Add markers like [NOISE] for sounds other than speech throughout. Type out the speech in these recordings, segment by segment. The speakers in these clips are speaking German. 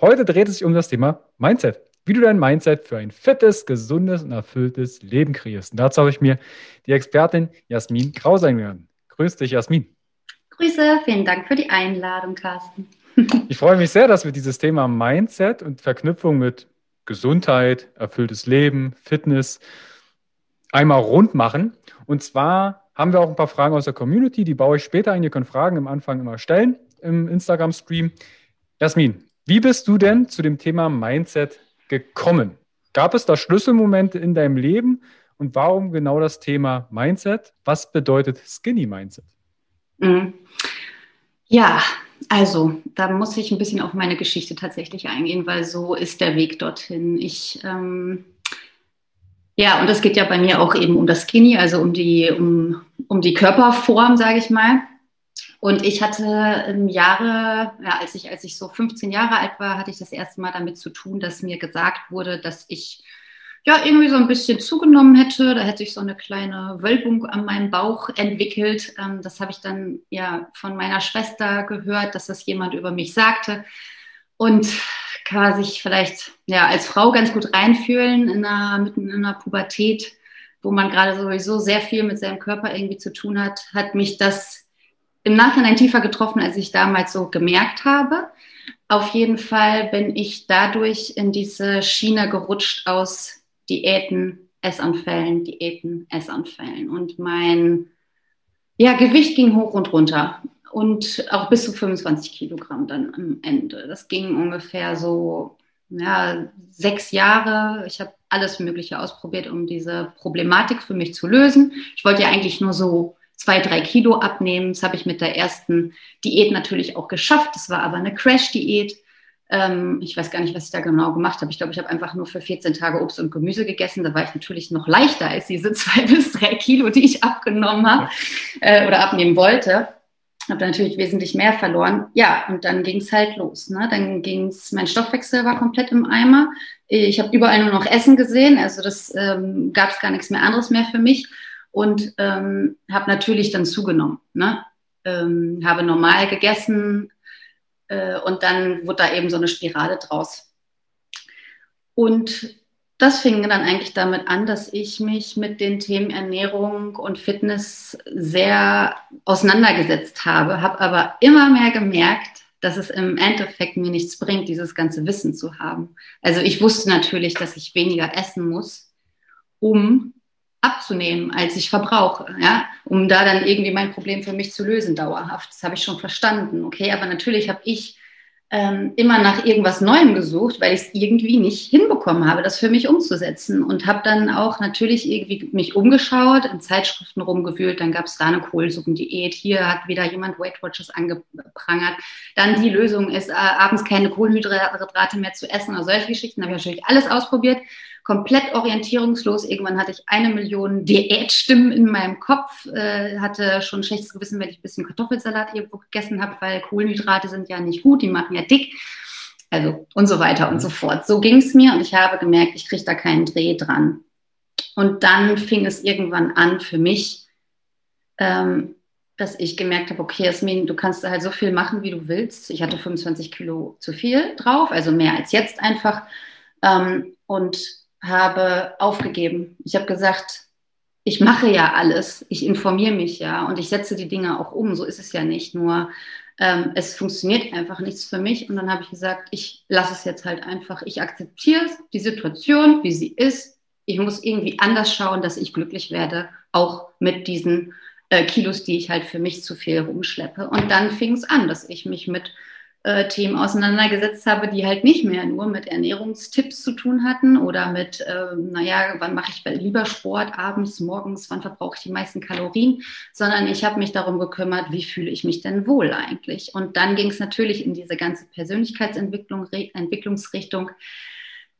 Heute dreht es sich um das Thema Mindset. Wie du dein Mindset für ein fittes, gesundes und erfülltes Leben kreierst. Und dazu habe ich mir die Expertin Jasmin Kraus eingeladen. Grüß dich, Jasmin. Grüße, vielen Dank für die Einladung, Carsten. [LAUGHS] ich freue mich sehr, dass wir dieses Thema Mindset und Verknüpfung mit Gesundheit, erfülltes Leben, Fitness einmal rund machen. Und zwar haben wir auch ein paar Fragen aus der Community, die baue ich später ein. Ihr könnt Fragen am Anfang immer stellen im Instagram-Stream. Jasmin, wie bist du denn zu dem Thema Mindset gekommen? Gab es da Schlüsselmomente in deinem Leben? Und warum genau das Thema Mindset? Was bedeutet Skinny Mindset? Mhm. Ja, also, da muss ich ein bisschen auf meine Geschichte tatsächlich eingehen, weil so ist der Weg dorthin. Ich, ähm, ja, und es geht ja bei mir auch eben um das Skinny, also um die, um, um die Körperform, sage ich mal. Und ich hatte im Jahre, ja, als ich, als ich so 15 Jahre alt war, hatte ich das erste Mal damit zu tun, dass mir gesagt wurde, dass ich ja, irgendwie so ein bisschen zugenommen hätte. Da hätte ich so eine kleine Wölbung an meinem Bauch entwickelt. Ähm, das habe ich dann ja von meiner Schwester gehört, dass das jemand über mich sagte. Und kann sich vielleicht ja als Frau ganz gut reinfühlen in einer, mitten in einer Pubertät, wo man gerade sowieso sehr viel mit seinem Körper irgendwie zu tun hat, hat mich das im Nachhinein tiefer getroffen, als ich damals so gemerkt habe. Auf jeden Fall bin ich dadurch in diese Schiene gerutscht aus Diäten, Essanfällen, Diäten, Essanfällen. Und mein ja, Gewicht ging hoch und runter und auch bis zu 25 Kilogramm dann am Ende. Das ging ungefähr so ja, sechs Jahre. Ich habe alles Mögliche ausprobiert, um diese Problematik für mich zu lösen. Ich wollte ja eigentlich nur so zwei, drei Kilo abnehmen. Das habe ich mit der ersten Diät natürlich auch geschafft. Das war aber eine Crash-Diät. Ähm, ich weiß gar nicht, was ich da genau gemacht habe. Ich glaube, ich habe einfach nur für 14 Tage Obst und Gemüse gegessen. Da war ich natürlich noch leichter als diese [LAUGHS] zwei bis drei Kilo, die ich abgenommen habe äh, oder abnehmen wollte. Habe natürlich wesentlich mehr verloren. Ja, und dann ging es halt los. Ne? Dann ging es, mein Stoffwechsel war komplett im Eimer. Ich habe überall nur noch Essen gesehen. Also das ähm, gab es gar nichts mehr anderes mehr für mich. Und ähm, habe natürlich dann zugenommen. Ne? Ähm, habe normal gegessen, äh, und dann wurde da eben so eine Spirale draus. Und das fing dann eigentlich damit an, dass ich mich mit den Themen Ernährung und Fitness sehr auseinandergesetzt habe, habe aber immer mehr gemerkt, dass es im Endeffekt mir nichts bringt, dieses ganze Wissen zu haben. Also ich wusste natürlich, dass ich weniger essen muss, um abzunehmen, als ich verbrauche, ja, um da dann irgendwie mein Problem für mich zu lösen dauerhaft. Das habe ich schon verstanden, okay, aber natürlich habe ich ähm, immer nach irgendwas Neuem gesucht, weil ich es irgendwie nicht hinbekommen habe, das für mich umzusetzen. Und habe dann auch natürlich irgendwie mich umgeschaut, in Zeitschriften rumgewühlt, dann gab es da eine Kohlsuppendiät, hier hat wieder jemand Weight Watchers angeprangert, dann die Lösung ist, äh, abends keine Kohlenhydrate mehr zu essen oder solche Geschichten, habe ich natürlich alles ausprobiert komplett orientierungslos. Irgendwann hatte ich eine Million Diätstimmen in meinem Kopf, äh, hatte schon ein schlechtes Gewissen, wenn ich ein bisschen Kartoffelsalat irgendwo gegessen habe, weil Kohlenhydrate sind ja nicht gut, die machen ja dick. Also und so weiter und so fort. So ging es mir und ich habe gemerkt, ich kriege da keinen Dreh dran. Und dann fing es irgendwann an für mich, ähm, dass ich gemerkt habe, okay, Jasmin, du kannst halt so viel machen, wie du willst. Ich hatte 25 Kilo zu viel drauf, also mehr als jetzt einfach. Ähm, und habe aufgegeben. Ich habe gesagt, ich mache ja alles, ich informiere mich ja und ich setze die Dinge auch um. So ist es ja nicht. Nur ähm, es funktioniert einfach nichts für mich. Und dann habe ich gesagt, ich lasse es jetzt halt einfach. Ich akzeptiere die Situation, wie sie ist. Ich muss irgendwie anders schauen, dass ich glücklich werde, auch mit diesen äh, Kilos, die ich halt für mich zu viel rumschleppe. Und dann fing es an, dass ich mich mit äh, Themen auseinandergesetzt habe, die halt nicht mehr nur mit Ernährungstipps zu tun hatten oder mit, äh, naja, wann mache ich lieber Sport abends, morgens, wann verbrauche ich die meisten Kalorien, sondern ich habe mich darum gekümmert, wie fühle ich mich denn wohl eigentlich. Und dann ging es natürlich in diese ganze Persönlichkeitsentwicklung, Re Entwicklungsrichtung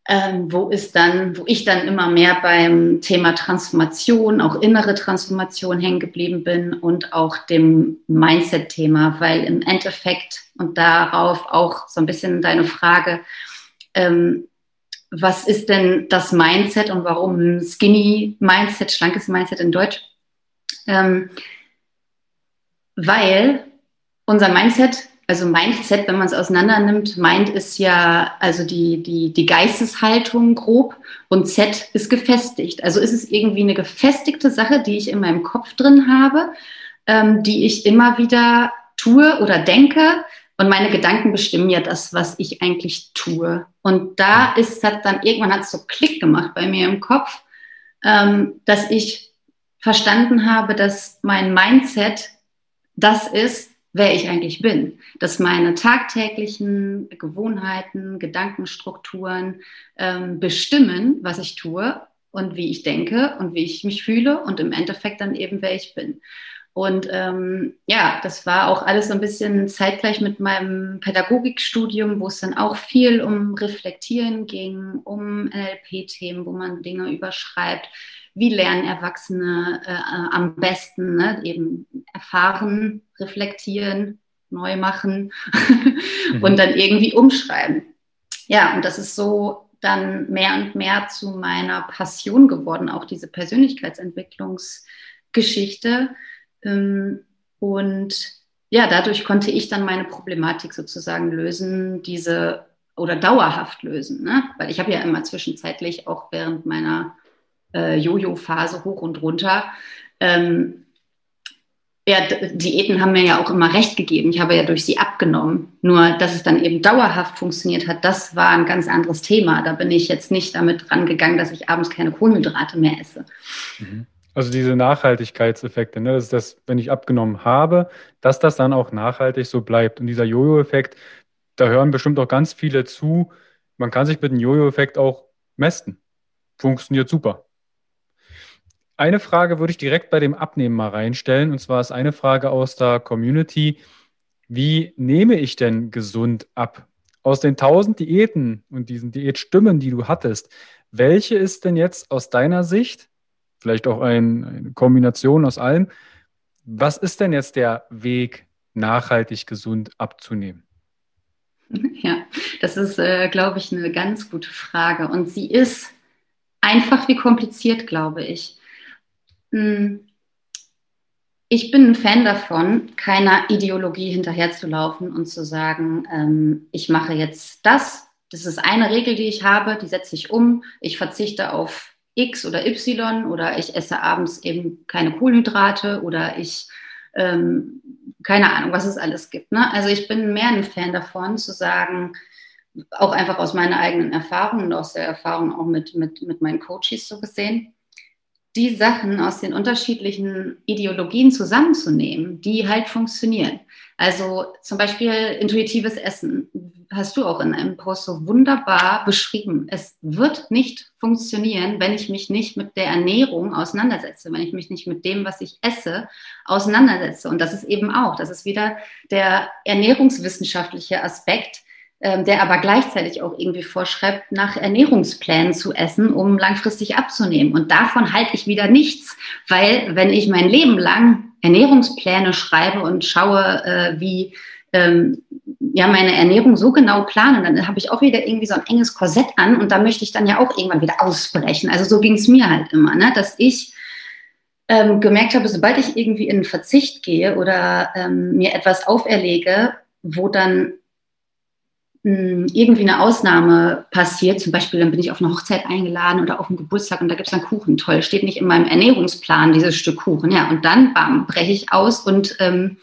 ähm, wo ist dann, wo ich dann immer mehr beim Thema Transformation, auch innere Transformation hängen geblieben bin und auch dem Mindset-Thema, weil im Endeffekt und darauf auch so ein bisschen deine Frage, ähm, was ist denn das Mindset und warum Skinny Mindset, schlankes Mindset in Deutsch? Ähm, weil unser Mindset also Mindset, wenn man es auseinander nimmt, Mind ist ja also die, die, die Geisteshaltung grob und Z ist gefestigt. Also ist es irgendwie eine gefestigte Sache, die ich in meinem Kopf drin habe, ähm, die ich immer wieder tue oder denke. Und meine Gedanken bestimmen ja das, was ich eigentlich tue. Und da ist hat dann irgendwann hat so Klick gemacht bei mir im Kopf, ähm, dass ich verstanden habe, dass mein Mindset das ist, wer ich eigentlich bin, dass meine tagtäglichen Gewohnheiten, Gedankenstrukturen ähm, bestimmen, was ich tue und wie ich denke und wie ich mich fühle und im Endeffekt dann eben, wer ich bin. Und ähm, ja, das war auch alles so ein bisschen zeitgleich mit meinem Pädagogikstudium, wo es dann auch viel um Reflektieren ging, um NLP-Themen, wo man Dinge überschreibt wie lernen Erwachsene äh, am besten, ne? eben erfahren, reflektieren, neu machen [LAUGHS] mhm. und dann irgendwie umschreiben. Ja, und das ist so dann mehr und mehr zu meiner Passion geworden, auch diese Persönlichkeitsentwicklungsgeschichte. Ähm, und ja, dadurch konnte ich dann meine Problematik sozusagen lösen, diese oder dauerhaft lösen, ne? weil ich habe ja immer zwischenzeitlich auch während meiner äh, Jojo-Phase hoch und runter. Ähm, ja, Diäten haben mir ja auch immer recht gegeben. Ich habe ja durch sie abgenommen. Nur, dass es dann eben dauerhaft funktioniert hat, das war ein ganz anderes Thema. Da bin ich jetzt nicht damit rangegangen, dass ich abends keine Kohlenhydrate mehr esse. Mhm. Also diese Nachhaltigkeitseffekte, ne? das ist das, wenn ich abgenommen habe, dass das dann auch nachhaltig so bleibt. Und dieser Jojo-Effekt, da hören bestimmt auch ganz viele zu. Man kann sich mit dem Jojo-Effekt auch messen. Funktioniert super. Eine Frage würde ich direkt bei dem Abnehmen mal reinstellen. Und zwar ist eine Frage aus der Community. Wie nehme ich denn gesund ab? Aus den tausend Diäten und diesen Diätstimmen, die du hattest, welche ist denn jetzt aus deiner Sicht, vielleicht auch ein, eine Kombination aus allem, was ist denn jetzt der Weg, nachhaltig gesund abzunehmen? [LAUGHS] Ja, das ist, äh, glaube ich, eine ganz gute Frage. Und sie ist einfach wie kompliziert, glaube ich. Hm. Ich bin ein Fan davon, keiner Ideologie hinterherzulaufen und zu sagen, ähm, ich mache jetzt das. Das ist eine Regel, die ich habe, die setze ich um. Ich verzichte auf X oder Y oder ich esse abends eben keine Kohlenhydrate oder ich, ähm, keine Ahnung, was es alles gibt. Ne? Also ich bin mehr ein Fan davon, zu sagen, auch einfach aus meiner eigenen Erfahrung und aus der Erfahrung auch mit, mit, mit meinen Coaches so gesehen, die Sachen aus den unterschiedlichen Ideologien zusammenzunehmen, die halt funktionieren. Also zum Beispiel intuitives Essen hast du auch in einem Post so wunderbar beschrieben. Es wird nicht funktionieren, wenn ich mich nicht mit der Ernährung auseinandersetze, wenn ich mich nicht mit dem, was ich esse, auseinandersetze. Und das ist eben auch, das ist wieder der ernährungswissenschaftliche Aspekt, ähm, der aber gleichzeitig auch irgendwie vorschreibt, nach Ernährungsplänen zu essen, um langfristig abzunehmen. Und davon halte ich wieder nichts, weil wenn ich mein Leben lang Ernährungspläne schreibe und schaue, äh, wie ähm, ja meine Ernährung so genau plane, dann habe ich auch wieder irgendwie so ein enges Korsett an und da möchte ich dann ja auch irgendwann wieder ausbrechen. Also so ging es mir halt immer, ne? dass ich ähm, gemerkt habe, sobald ich irgendwie in Verzicht gehe oder ähm, mir etwas auferlege, wo dann irgendwie eine Ausnahme passiert, zum Beispiel dann bin ich auf eine Hochzeit eingeladen oder auf einen Geburtstag und da gibt es dann Kuchen, toll, steht nicht in meinem Ernährungsplan dieses Stück Kuchen, ja, und dann, bam, breche ich aus und ähm,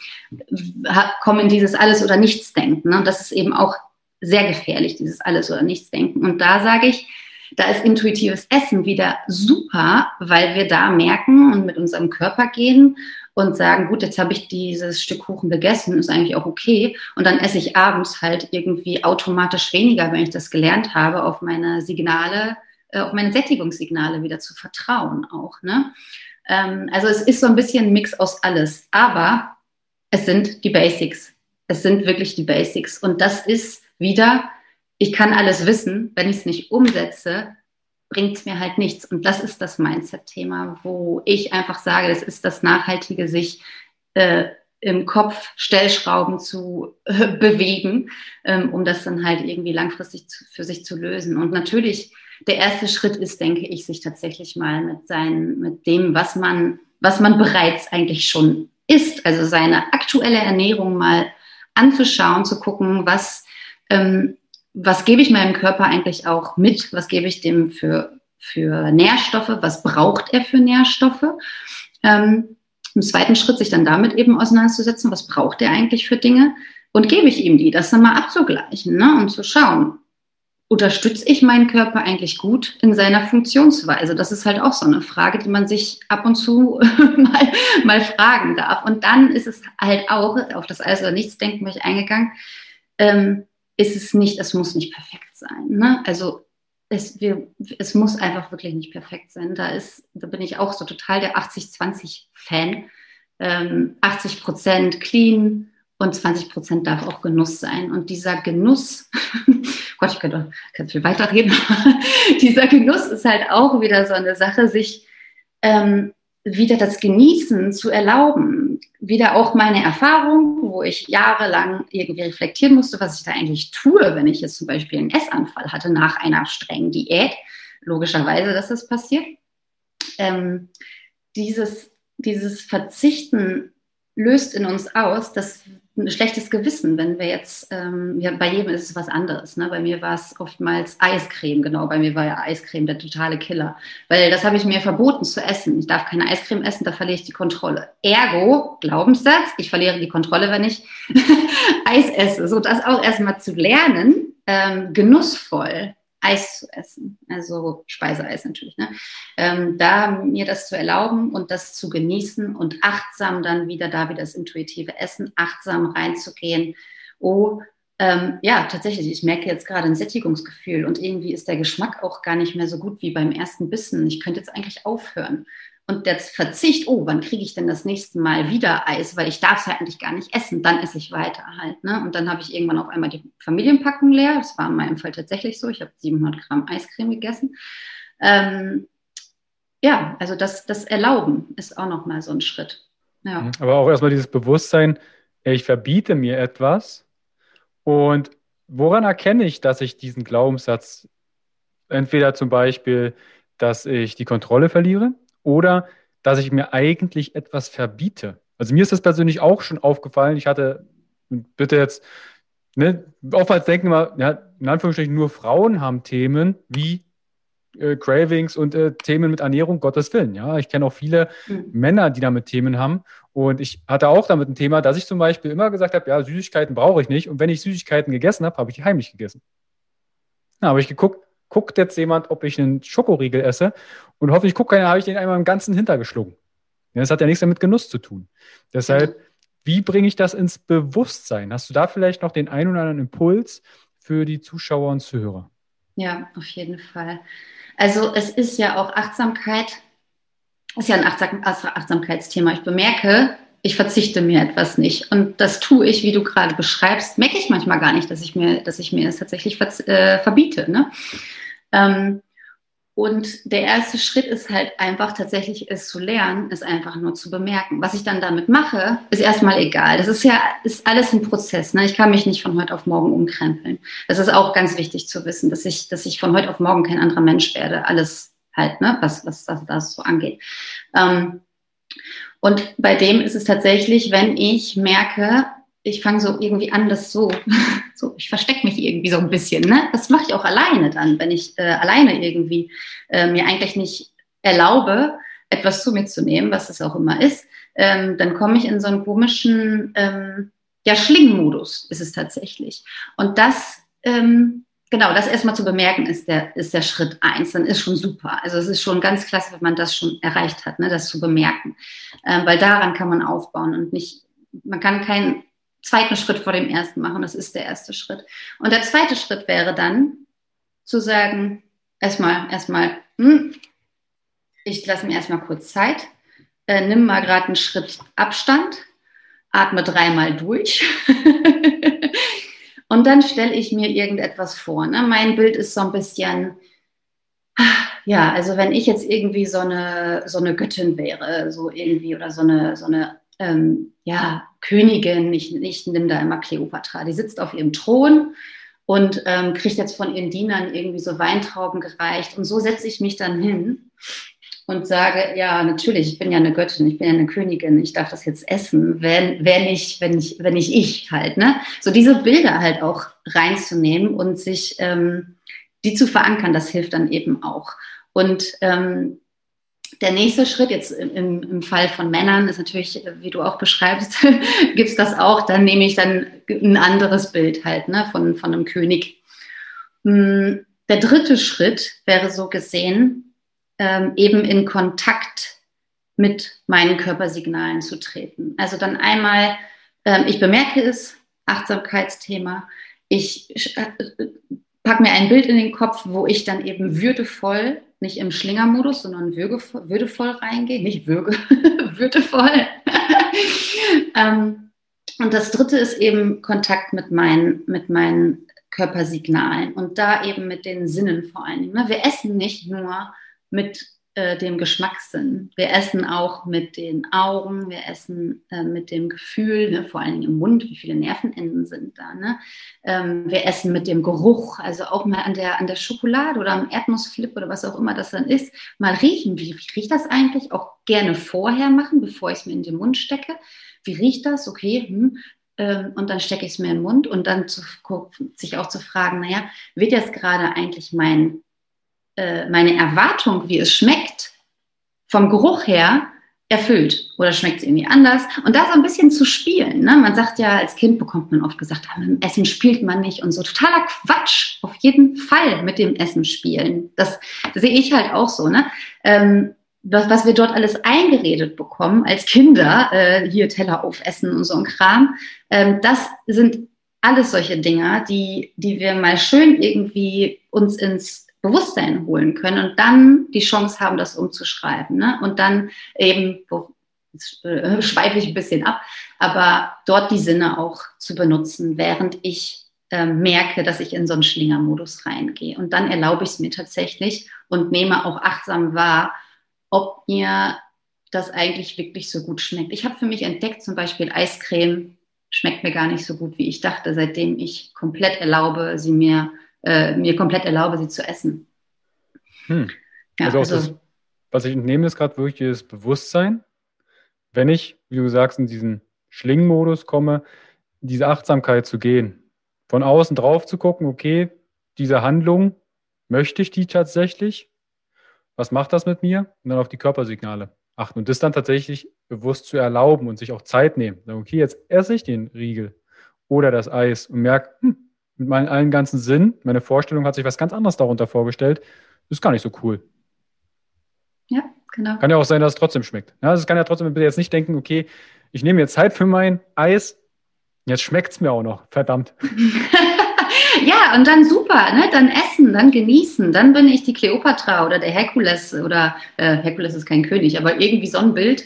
komme in dieses Alles- oder Nichts-Denken. Ne? Und das ist eben auch sehr gefährlich, dieses Alles- oder Nichts-Denken. Und da sage ich, da ist intuitives Essen wieder super, weil wir da merken und mit unserem Körper gehen und sagen, gut, jetzt habe ich dieses Stück Kuchen gegessen, ist eigentlich auch okay. Und dann esse ich abends halt irgendwie automatisch weniger, wenn ich das gelernt habe, auf meine Signale, äh, auf meine Sättigungssignale wieder zu vertrauen auch. Ne? Ähm, also es ist so ein bisschen ein Mix aus alles. Aber es sind die Basics. Es sind wirklich die Basics. Und das ist wieder, ich kann alles wissen, wenn ich es nicht umsetze, bringt es mir halt nichts. Und das ist das Mindset-Thema, wo ich einfach sage, das ist das Nachhaltige, sich äh, im Kopf Stellschrauben zu äh, bewegen, ähm, um das dann halt irgendwie langfristig zu, für sich zu lösen. Und natürlich, der erste Schritt ist, denke ich, sich tatsächlich mal mit seinen, mit dem, was man, was man bereits eigentlich schon isst, also seine aktuelle Ernährung mal anzuschauen, zu gucken, was ähm, was gebe ich meinem Körper eigentlich auch mit? Was gebe ich dem für, für Nährstoffe? Was braucht er für Nährstoffe? Ähm, Im zweiten Schritt sich dann damit eben auseinanderzusetzen, was braucht er eigentlich für Dinge? Und gebe ich ihm die, das dann mal abzugleichen ne? und zu schauen, unterstütze ich meinen Körper eigentlich gut in seiner Funktionsweise? Das ist halt auch so eine Frage, die man sich ab und zu [LAUGHS] mal, mal fragen darf. Und dann ist es halt auch, auf das Alles oder Nichts denken bin eingegangen, ähm, ist es nicht, es muss nicht perfekt sein. Ne? Also es, wir, es muss einfach wirklich nicht perfekt sein. Da ist, da bin ich auch so total der 80-20-Fan. Ähm, 80 Prozent clean und 20 Prozent darf auch Genuss sein. Und dieser Genuss, [LAUGHS] Gott, ich könnte, könnte viel weiterreden, [LAUGHS] dieser Genuss ist halt auch wieder so eine Sache, sich ähm, wieder das Genießen zu erlauben. Wieder auch meine Erfahrung, wo ich jahrelang irgendwie reflektieren musste, was ich da eigentlich tue, wenn ich jetzt zum Beispiel einen Essanfall hatte nach einer strengen Diät. Logischerweise, dass das passiert. Ähm, dieses, dieses Verzichten löst in uns aus, dass ein schlechtes Gewissen, wenn wir jetzt, ähm, ja, bei jedem ist es was anderes. Ne? Bei mir war es oftmals Eiscreme, genau. Bei mir war ja Eiscreme der totale Killer. Weil das habe ich mir verboten zu essen. Ich darf keine Eiscreme essen, da verliere ich die Kontrolle. Ergo, Glaubenssatz, ich verliere die Kontrolle, wenn ich [LAUGHS] Eis esse. So das auch erstmal zu lernen, ähm, genussvoll Eis zu essen, also Speiseeis natürlich, ne? ähm, da mir das zu erlauben und das zu genießen und achtsam dann wieder da wieder das intuitive Essen, achtsam reinzugehen. Oh, ähm, ja, tatsächlich, ich merke jetzt gerade ein Sättigungsgefühl und irgendwie ist der Geschmack auch gar nicht mehr so gut wie beim ersten Bissen. Ich könnte jetzt eigentlich aufhören. Und der Verzicht, oh, wann kriege ich denn das nächste Mal wieder Eis, weil ich darf es halt eigentlich gar nicht essen, dann esse ich weiter halt. Ne? Und dann habe ich irgendwann auf einmal die Familienpackung leer. Das war in meinem Fall tatsächlich so. Ich habe 700 Gramm Eiscreme gegessen. Ähm, ja, also das, das Erlauben ist auch nochmal so ein Schritt. Ja. Mhm. Aber auch erstmal dieses Bewusstsein, ich verbiete mir etwas und woran erkenne ich, dass ich diesen Glaubenssatz entweder zum Beispiel, dass ich die Kontrolle verliere, oder dass ich mir eigentlich etwas verbiete. Also mir ist das persönlich auch schon aufgefallen. Ich hatte, bitte jetzt, ne, oftmals denken wir, ja, in Anführungsstrichen nur Frauen haben Themen wie äh, Cravings und äh, Themen mit Ernährung, Gottes Willen. Ja, ich kenne auch viele mhm. Männer, die damit Themen haben. Und ich hatte auch damit ein Thema, dass ich zum Beispiel immer gesagt habe, ja, Süßigkeiten brauche ich nicht. Und wenn ich Süßigkeiten gegessen habe, habe ich die heimlich gegessen. Da habe ich geguckt, guckt jetzt jemand, ob ich einen Schokoriegel esse und hoffentlich guckt keiner, habe ich den einmal im Ganzen hintergeschlungen. Das hat ja nichts damit Genuss zu tun. Deshalb, wie bringe ich das ins Bewusstsein? Hast du da vielleicht noch den einen oder anderen Impuls für die Zuschauer und Zuhörer? Ja, auf jeden Fall. Also es ist ja auch Achtsamkeit, ist ja ein Achtsam Achtsamkeitsthema. Ich bemerke, ich verzichte mir etwas nicht. Und das tue ich, wie du gerade beschreibst, merke ich manchmal gar nicht, dass ich mir, dass ich mir es tatsächlich äh, verbiete. Ne? Ähm, Und der erste Schritt ist halt einfach tatsächlich es zu lernen, es einfach nur zu bemerken. Was ich dann damit mache, ist erstmal egal. Das ist ja ist alles ein Prozess. Ne? Ich kann mich nicht von heute auf morgen umkrempeln. Das ist auch ganz wichtig zu wissen, dass ich, dass ich von heute auf morgen kein anderer Mensch werde. Alles halt, ne? was, was das, das so angeht. Ähm, und bei dem ist es tatsächlich, wenn ich merke, ich fange so irgendwie an, das so, [LAUGHS] so ich verstecke mich irgendwie so ein bisschen. Ne? Das mache ich auch alleine dann, wenn ich äh, alleine irgendwie äh, mir eigentlich nicht erlaube, etwas zu mir zu nehmen, was es auch immer ist, ähm, dann komme ich in so einen komischen, ähm, ja, Schlingmodus ist es tatsächlich. Und das, ähm, genau, das erstmal zu bemerken, ist der, ist der Schritt eins. Dann ist schon super. Also es ist schon ganz klasse, wenn man das schon erreicht hat, ne, das zu bemerken. Ähm, weil daran kann man aufbauen und nicht, man kann keinen zweiten Schritt vor dem ersten machen. Das ist der erste Schritt. Und der zweite Schritt wäre dann zu sagen, erstmal, erstmal, hm, ich lasse mir erstmal kurz Zeit, äh, nimm mal gerade einen Schritt Abstand, atme dreimal durch. [LAUGHS] und dann stelle ich mir irgendetwas vor. Ne? Mein Bild ist so ein bisschen, ja, also wenn ich jetzt irgendwie so eine, so eine Göttin wäre, so irgendwie, oder so eine, so eine ähm, ja, Königin, ich, ich nehme da immer Kleopatra, die sitzt auf ihrem Thron und ähm, kriegt jetzt von ihren Dienern irgendwie so Weintrauben gereicht. Und so setze ich mich dann hin und sage, ja, natürlich, ich bin ja eine Göttin, ich bin ja eine Königin, ich darf das jetzt essen, wenn, wenn ich, wenn ich, wenn ich ich halt, ne? So diese Bilder halt auch reinzunehmen und sich ähm, die zu verankern, das hilft dann eben auch. Und ähm, der nächste Schritt jetzt im, im, Fall von Männern ist natürlich, wie du auch beschreibst, [LAUGHS] gibt es das auch. Dann nehme ich dann ein anderes Bild halt ne, von, von einem König. Hm, der dritte Schritt wäre so gesehen, ähm, eben in Kontakt mit meinen Körpersignalen zu treten. Also dann einmal, ähm, ich bemerke es, Achtsamkeitsthema. Ich äh, packe mir ein Bild in den Kopf, wo ich dann eben würdevoll nicht im Schlingermodus, sondern würdevoll reingehen, nicht würge, [LAUGHS] würdevoll. [LAUGHS] ähm, und das dritte ist eben Kontakt mit meinen, mit meinen Körpersignalen und da eben mit den Sinnen vor allen Dingen. Ne? Wir essen nicht nur mit äh, dem Geschmackssinn. Wir essen auch mit den Augen, wir essen äh, mit dem Gefühl, ne, vor allen Dingen im Mund, wie viele Nervenenden sind da. Ne? Ähm, wir essen mit dem Geruch, also auch mal an der, an der Schokolade oder am Erdnussflip oder was auch immer das dann ist, mal riechen. Wie, wie riecht das eigentlich? Auch gerne vorher machen, bevor ich es mir in den Mund stecke. Wie riecht das? Okay, hm, ähm, und dann stecke ich es mir in den Mund und dann zu, sich auch zu fragen, naja, wird jetzt gerade eigentlich mein äh, meine Erwartung, wie es schmeckt, vom Geruch her erfüllt oder schmeckt es irgendwie anders und da so ein bisschen zu spielen. Ne? Man sagt ja, als Kind bekommt man oft gesagt, ah, mit dem Essen spielt man nicht und so totaler Quatsch. Auf jeden Fall mit dem Essen spielen. Das, das sehe ich halt auch so. Ne? Ähm, was, was wir dort alles eingeredet bekommen als Kinder, äh, hier Teller aufessen und so ein Kram, ähm, das sind alles solche Dinge, die, die wir mal schön irgendwie uns ins Bewusstsein holen können und dann die Chance haben, das umzuschreiben. Ne? Und dann eben, jetzt äh, [LAUGHS] schweife ich ein bisschen ab, aber dort die Sinne auch zu benutzen, während ich äh, merke, dass ich in so einen Schlingermodus reingehe. Und dann erlaube ich es mir tatsächlich und nehme auch achtsam wahr, ob mir das eigentlich wirklich so gut schmeckt. Ich habe für mich entdeckt, zum Beispiel Eiscreme schmeckt mir gar nicht so gut, wie ich dachte, seitdem ich komplett erlaube, sie mir äh, mir komplett erlaube, sie zu essen. Hm. Ja, also, also das, was ich entnehme, ist gerade wirklich das Bewusstsein. Wenn ich, wie du sagst, in diesen Schlingmodus komme, diese Achtsamkeit zu gehen, von außen drauf zu gucken, okay, diese Handlung, möchte ich die tatsächlich? Was macht das mit mir? Und dann auf die Körpersignale achten und das dann tatsächlich bewusst zu erlauben und sich auch Zeit nehmen. okay, jetzt esse ich den Riegel oder das Eis und merke, hm, mit meinen allen ganzen Sinn. Meine Vorstellung hat sich was ganz anderes darunter vorgestellt. Ist gar nicht so cool. Ja, genau. Kann ja auch sein, dass es trotzdem schmeckt. Ja, also es kann ja trotzdem bitte jetzt nicht denken, okay, ich nehme jetzt Zeit für mein Eis. Jetzt schmeckt es mir auch noch. Verdammt. [LAUGHS] ja, und dann super, ne? dann essen, dann genießen. Dann bin ich die Kleopatra oder der Herkules oder äh, Herkules ist kein König, aber irgendwie so ein Bild.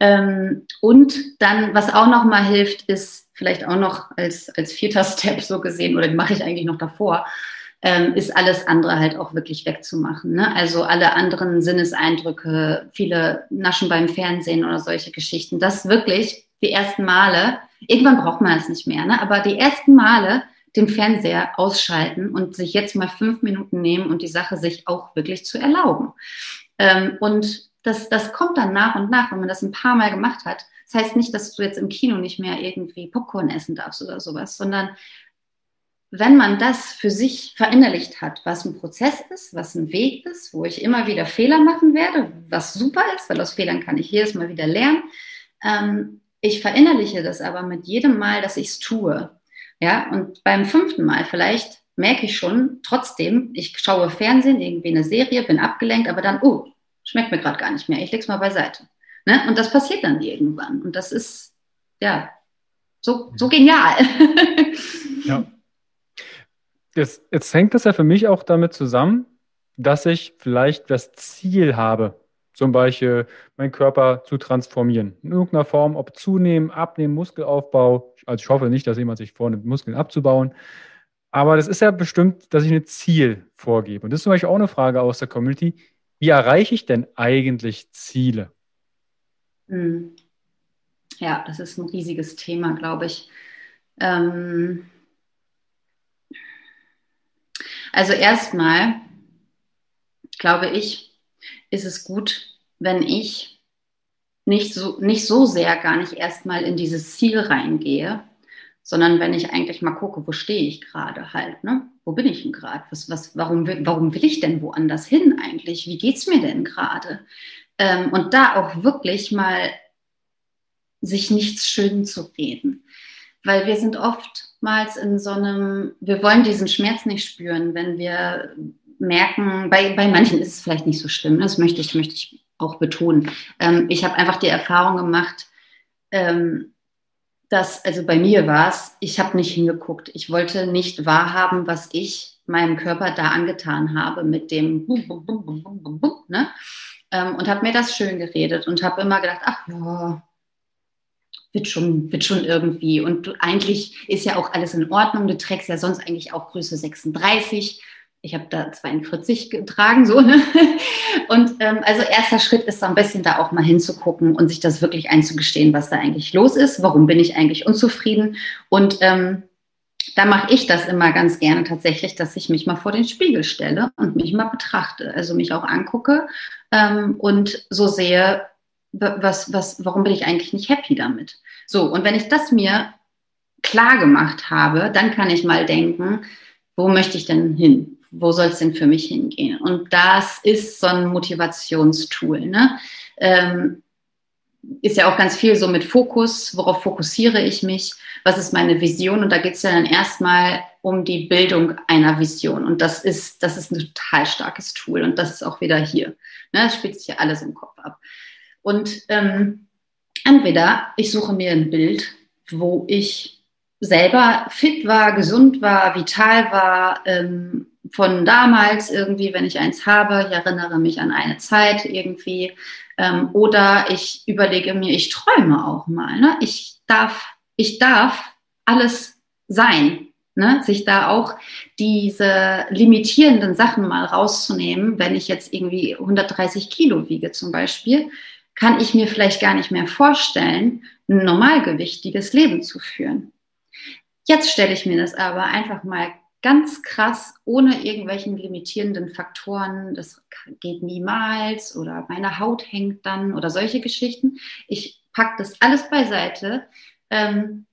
Ähm, und dann, was auch noch mal hilft, ist vielleicht auch noch als, als vierter [LAUGHS] Step so gesehen, oder die mache ich eigentlich noch davor, ähm, ist alles andere halt auch wirklich wegzumachen. Ne? Also alle anderen Sinneseindrücke, viele Naschen beim Fernsehen oder solche Geschichten. Das wirklich die ersten Male, irgendwann braucht man es nicht mehr, ne? aber die ersten Male den Fernseher ausschalten und sich jetzt mal fünf Minuten nehmen und die Sache sich auch wirklich zu erlauben. Ähm, und das, das kommt dann nach und nach, wenn man das ein paar Mal gemacht hat. Das heißt nicht, dass du jetzt im Kino nicht mehr irgendwie Popcorn essen darfst oder sowas, sondern wenn man das für sich verinnerlicht hat, was ein Prozess ist, was ein Weg ist, wo ich immer wieder Fehler machen werde, was super ist, weil aus Fehlern kann ich jedes Mal wieder lernen. Ähm, ich verinnerliche das aber mit jedem Mal, dass ich es tue. Ja, und beim fünften Mal vielleicht merke ich schon trotzdem, ich schaue Fernsehen, irgendwie eine Serie, bin abgelenkt, aber dann, oh, schmeckt mir gerade gar nicht mehr, ich leg's mal beiseite. Ne? Und das passiert dann irgendwann. Und das ist, ja, so, so genial. ja. Jetzt, jetzt hängt das ja für mich auch damit zusammen, dass ich vielleicht das Ziel habe, zum Beispiel meinen Körper zu transformieren. In irgendeiner Form, ob zunehmen, abnehmen, Muskelaufbau. Also ich hoffe nicht, dass jemand sich vornimmt, Muskeln abzubauen. Aber das ist ja bestimmt, dass ich ein Ziel vorgebe. Und das ist zum Beispiel auch eine Frage aus der Community. Wie erreiche ich denn eigentlich Ziele? Hm. Ja, das ist ein riesiges Thema, glaube ich. Ähm also erstmal glaube ich, ist es gut, wenn ich nicht so, nicht so sehr gar nicht erstmal in dieses Ziel reingehe, sondern wenn ich eigentlich mal gucke, wo stehe ich gerade halt, ne? Wo bin ich denn gerade? Was, was, warum, warum will ich denn woanders hin eigentlich? Wie geht es mir denn gerade? Ähm, und da auch wirklich mal sich nichts schön zu reden. Weil wir sind oftmals in so einem, wir wollen diesen Schmerz nicht spüren, wenn wir merken, bei, bei manchen ist es vielleicht nicht so schlimm, das möchte ich, möchte ich auch betonen. Ähm, ich habe einfach die Erfahrung gemacht, ähm, dass, also bei mir war es, ich habe nicht hingeguckt. Ich wollte nicht wahrhaben, was ich meinem Körper da angetan habe mit dem ne? Ähm, und habe mir das schön geredet und habe immer gedacht, ach ja, wird schon, wird schon irgendwie. Und du, eigentlich ist ja auch alles in Ordnung. Du trägst ja sonst eigentlich auch Größe 36 ich habe da 42 getragen, so, ne? [LAUGHS] Und ähm, also erster Schritt ist so ein bisschen da auch mal hinzugucken und sich das wirklich einzugestehen, was da eigentlich los ist, warum bin ich eigentlich unzufrieden. Und ähm, da mache ich das immer ganz gerne tatsächlich, dass ich mich mal vor den Spiegel stelle und mich mal betrachte, also mich auch angucke ähm, und so sehe, was, was, warum bin ich eigentlich nicht happy damit? So, und wenn ich das mir klar gemacht habe, dann kann ich mal denken, wo möchte ich denn hin? wo soll es denn für mich hingehen? Und das ist so ein Motivationstool. Ne? Ähm, ist ja auch ganz viel so mit Fokus, worauf fokussiere ich mich, was ist meine Vision? Und da geht es ja dann erstmal um die Bildung einer Vision. Und das ist, das ist ein total starkes Tool. Und das ist auch wieder hier. Ne? Das spielt sich ja alles im Kopf ab. Und ähm, entweder ich suche mir ein Bild, wo ich selber fit war, gesund war, vital war, ähm, von damals irgendwie, wenn ich eins habe, ich erinnere mich an eine Zeit irgendwie. Ähm, oder ich überlege mir, ich träume auch mal. Ne? Ich, darf, ich darf alles sein. Ne? Sich da auch diese limitierenden Sachen mal rauszunehmen, wenn ich jetzt irgendwie 130 Kilo wiege zum Beispiel, kann ich mir vielleicht gar nicht mehr vorstellen, ein normalgewichtiges Leben zu führen. Jetzt stelle ich mir das aber einfach mal ganz krass ohne irgendwelchen limitierenden Faktoren. Das geht niemals oder meine Haut hängt dann oder solche Geschichten. Ich packe das alles beiseite ähm,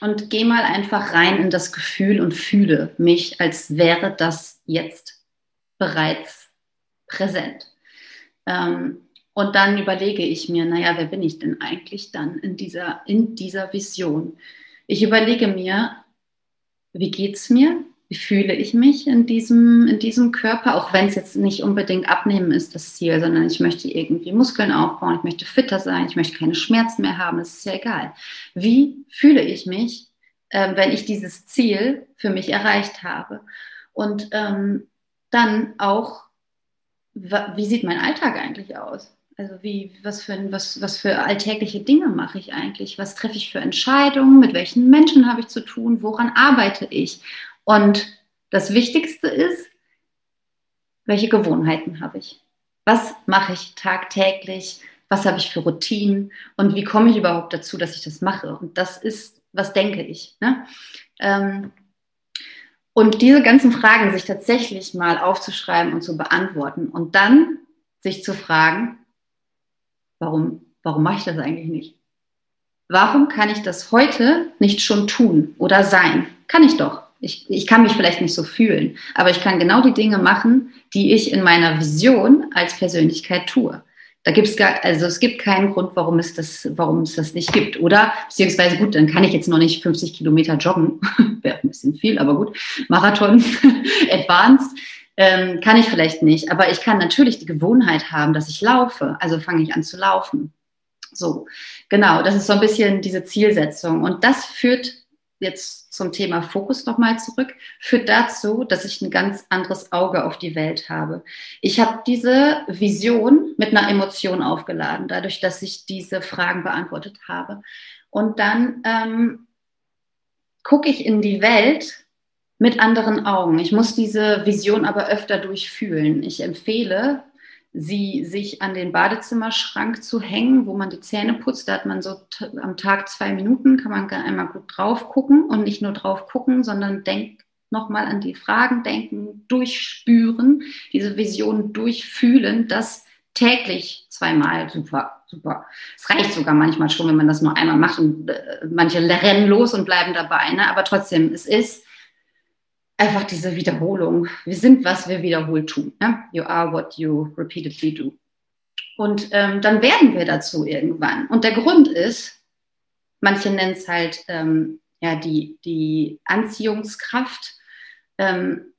und gehe mal einfach rein in das Gefühl und fühle mich, als wäre das jetzt bereits präsent. Ähm, und dann überlege ich mir, naja, wer bin ich denn eigentlich dann in dieser, in dieser Vision? Ich überlege mir, wie geht es mir? Wie fühle ich mich in diesem, in diesem Körper, auch wenn es jetzt nicht unbedingt abnehmen ist, das Ziel, sondern ich möchte irgendwie Muskeln aufbauen, ich möchte fitter sein, ich möchte keine Schmerzen mehr haben, das ist ja egal. Wie fühle ich mich, äh, wenn ich dieses Ziel für mich erreicht habe? Und ähm, dann auch, wie sieht mein Alltag eigentlich aus? Also wie, was für, was, was für alltägliche Dinge mache ich eigentlich? Was treffe ich für Entscheidungen? Mit welchen Menschen habe ich zu tun? Woran arbeite ich? Und Das Wichtigste ist, welche Gewohnheiten habe ich? Was mache ich tagtäglich? Was habe ich für Routinen? Und wie komme ich überhaupt dazu, dass ich das mache? Und das ist, was denke ich? Ne? Ähm, und diese ganzen Fragen sich tatsächlich mal aufzuschreiben und zu beantworten und dann sich zu fragen, warum, warum mache ich das eigentlich nicht? Warum kann ich das heute nicht schon tun oder sein? Kann ich doch. Ich, ich kann mich vielleicht nicht so fühlen, aber ich kann genau die Dinge machen, die ich in meiner Vision als Persönlichkeit tue. Da gibt es gar, also es gibt keinen Grund, warum es das, warum es das nicht gibt. Oder beziehungsweise gut, dann kann ich jetzt noch nicht 50 Kilometer joggen, [LAUGHS] wäre ein bisschen viel, aber gut, Marathon, [LAUGHS] Advanced, ähm, kann ich vielleicht nicht. Aber ich kann natürlich die Gewohnheit haben, dass ich laufe. Also fange ich an zu laufen. So, genau, das ist so ein bisschen diese Zielsetzung. Und das führt jetzt zum Thema Fokus nochmal zurück, führt dazu, dass ich ein ganz anderes Auge auf die Welt habe. Ich habe diese Vision mit einer Emotion aufgeladen, dadurch, dass ich diese Fragen beantwortet habe. Und dann ähm, gucke ich in die Welt mit anderen Augen. Ich muss diese Vision aber öfter durchfühlen. Ich empfehle, sie sich an den Badezimmerschrank zu hängen, wo man die Zähne putzt. Da hat man so am Tag zwei Minuten, kann man einmal gut drauf gucken und nicht nur drauf gucken, sondern denkt nochmal an die Fragen denken, durchspüren, diese Vision durchfühlen, das täglich zweimal, super, super. Es reicht sogar manchmal schon, wenn man das nur einmal macht und äh, manche rennen los und bleiben dabei, ne? aber trotzdem, es ist einfach diese Wiederholung. Wir sind, was wir wiederholt tun. Ne? You are what you repeatedly do. Und ähm, dann werden wir dazu irgendwann. Und der Grund ist, manche nennen es halt ähm, ja, die, die Anziehungskraft. Ähm,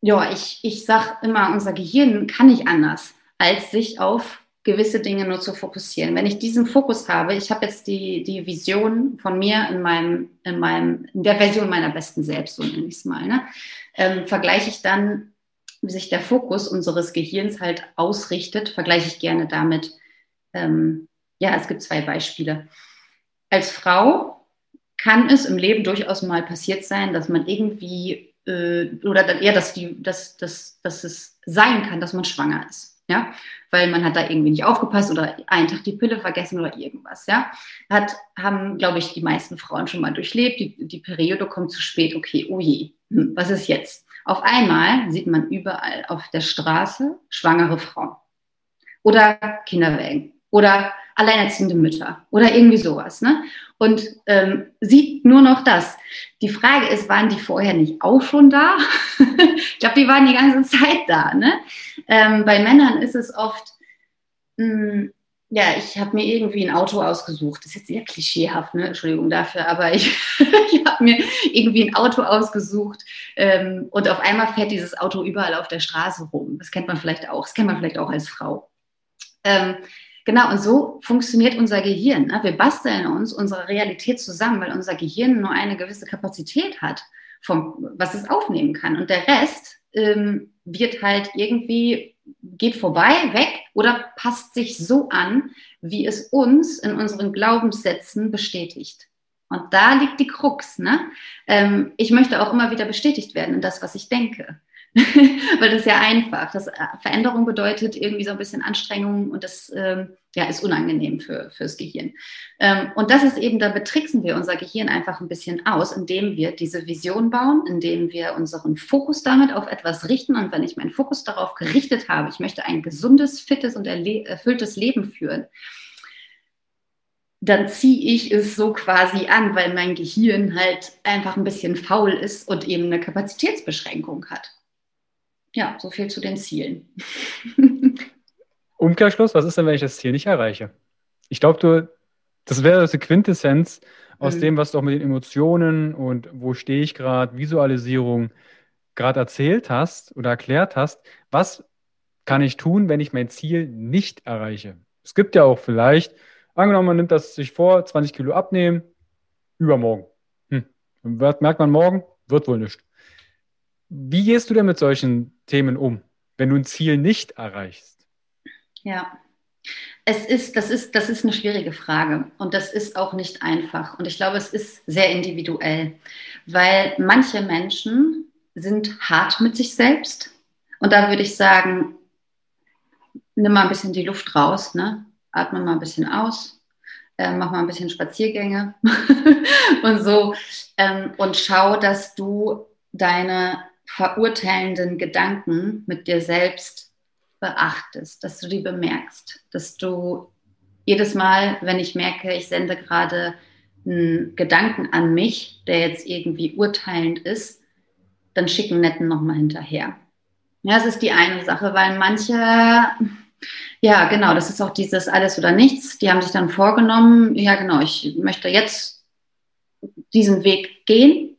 ja, ich, ich sage immer, unser Gehirn kann nicht anders, als sich auf gewisse Dinge nur zu fokussieren. Wenn ich diesen Fokus habe, ich habe jetzt die, die Vision von mir in meinem, in meinem, in der Version meiner besten Selbst, so nenne ich es mal, ne? ähm, vergleiche ich dann, wie sich der Fokus unseres Gehirns halt ausrichtet, vergleiche ich gerne damit, ähm, ja, es gibt zwei Beispiele. Als Frau kann es im Leben durchaus mal passiert sein, dass man irgendwie, äh, oder eher, dass, die, dass, dass, dass es sein kann, dass man schwanger ist ja, weil man hat da irgendwie nicht aufgepasst oder einen Tag die Pille vergessen oder irgendwas, ja. Hat, haben, glaube ich, die meisten Frauen schon mal durchlebt, die, die Periode kommt zu spät, okay, oh je, hm, was ist jetzt? Auf einmal sieht man überall auf der Straße schwangere Frauen oder Kinderwägen oder alleinerziehende Mütter oder irgendwie sowas. Ne? Und ähm, sieht nur noch das. Die Frage ist, waren die vorher nicht auch schon da? [LAUGHS] ich glaube, die waren die ganze Zeit da. Ne? Ähm, bei Männern ist es oft, mh, hm, ja, ich habe mir irgendwie ein Auto ausgesucht. Das ist jetzt sehr klischeehaft, ne? Entschuldigung dafür, aber ich, [LAUGHS] ich habe mir irgendwie ein Auto ausgesucht ähm, und auf einmal fährt dieses Auto überall auf der Straße rum. Das kennt man vielleicht auch. Das kennt man vielleicht auch als Frau. Ähm, Genau, und so funktioniert unser Gehirn. Ne? Wir basteln uns unsere Realität zusammen, weil unser Gehirn nur eine gewisse Kapazität hat, vom, was es aufnehmen kann. Und der Rest ähm, wird halt irgendwie, geht vorbei, weg oder passt sich so an, wie es uns in unseren Glaubenssätzen bestätigt. Und da liegt die Krux. Ne? Ähm, ich möchte auch immer wieder bestätigt werden in das, was ich denke. [LAUGHS] Weil das ist ja einfach. Das, äh, Veränderung bedeutet irgendwie so ein bisschen Anstrengung und das ähm, ja, ist unangenehm für, fürs Gehirn. Ähm, und das ist eben, da betricksen wir unser Gehirn einfach ein bisschen aus, indem wir diese Vision bauen, indem wir unseren Fokus damit auf etwas richten. Und wenn ich meinen Fokus darauf gerichtet habe, ich möchte ein gesundes, fittes und erfülltes Leben führen, dann ziehe ich es so quasi an, weil mein Gehirn halt einfach ein bisschen faul ist und eben eine Kapazitätsbeschränkung hat ja, so viel zu den Zielen. [LAUGHS] Umkehrschluss, was ist denn, wenn ich das Ziel nicht erreiche? Ich glaube, du, das wäre die Quintessenz aus mhm. dem, was du auch mit den Emotionen und wo stehe ich gerade, Visualisierung gerade erzählt hast oder erklärt hast. Was kann ich tun, wenn ich mein Ziel nicht erreiche? Es gibt ja auch vielleicht, angenommen, man nimmt das sich vor, 20 Kilo abnehmen, übermorgen. Hm. Merkt man morgen, wird wohl nicht. Wie gehst du denn mit solchen Themen um, wenn du ein Ziel nicht erreichst? Ja, es ist, das ist, das ist eine schwierige Frage und das ist auch nicht einfach. Und ich glaube, es ist sehr individuell, weil manche Menschen sind hart mit sich selbst. Und da würde ich sagen, nimm mal ein bisschen die Luft raus, ne? atme mal ein bisschen aus, äh, mach mal ein bisschen Spaziergänge [LAUGHS] und so. Ähm, und schau, dass du deine verurteilenden Gedanken mit dir selbst beachtest, dass du die bemerkst, dass du jedes Mal, wenn ich merke, ich sende gerade einen Gedanken an mich, der jetzt irgendwie urteilend ist, dann schicken netten nochmal hinterher. Ja, das ist die eine Sache, weil manche, ja, genau, das ist auch dieses alles oder nichts. Die haben sich dann vorgenommen, ja, genau, ich möchte jetzt diesen Weg gehen,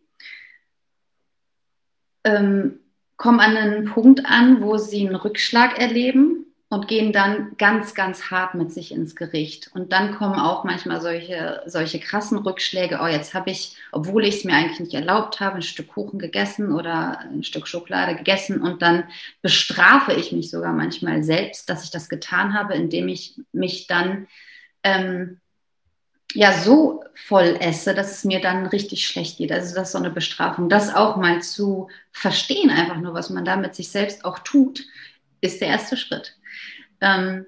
ähm, kommen an einen Punkt an, wo sie einen Rückschlag erleben und gehen dann ganz, ganz hart mit sich ins Gericht. Und dann kommen auch manchmal solche, solche krassen Rückschläge. Oh, jetzt habe ich, obwohl ich es mir eigentlich nicht erlaubt habe, ein Stück Kuchen gegessen oder ein Stück Schokolade gegessen und dann bestrafe ich mich sogar manchmal selbst, dass ich das getan habe, indem ich mich dann ähm, ja so voll esse, dass es mir dann richtig schlecht geht. Also das ist so eine Bestrafung. Das auch mal zu verstehen, einfach nur, was man da mit sich selbst auch tut, ist der erste Schritt. Ähm,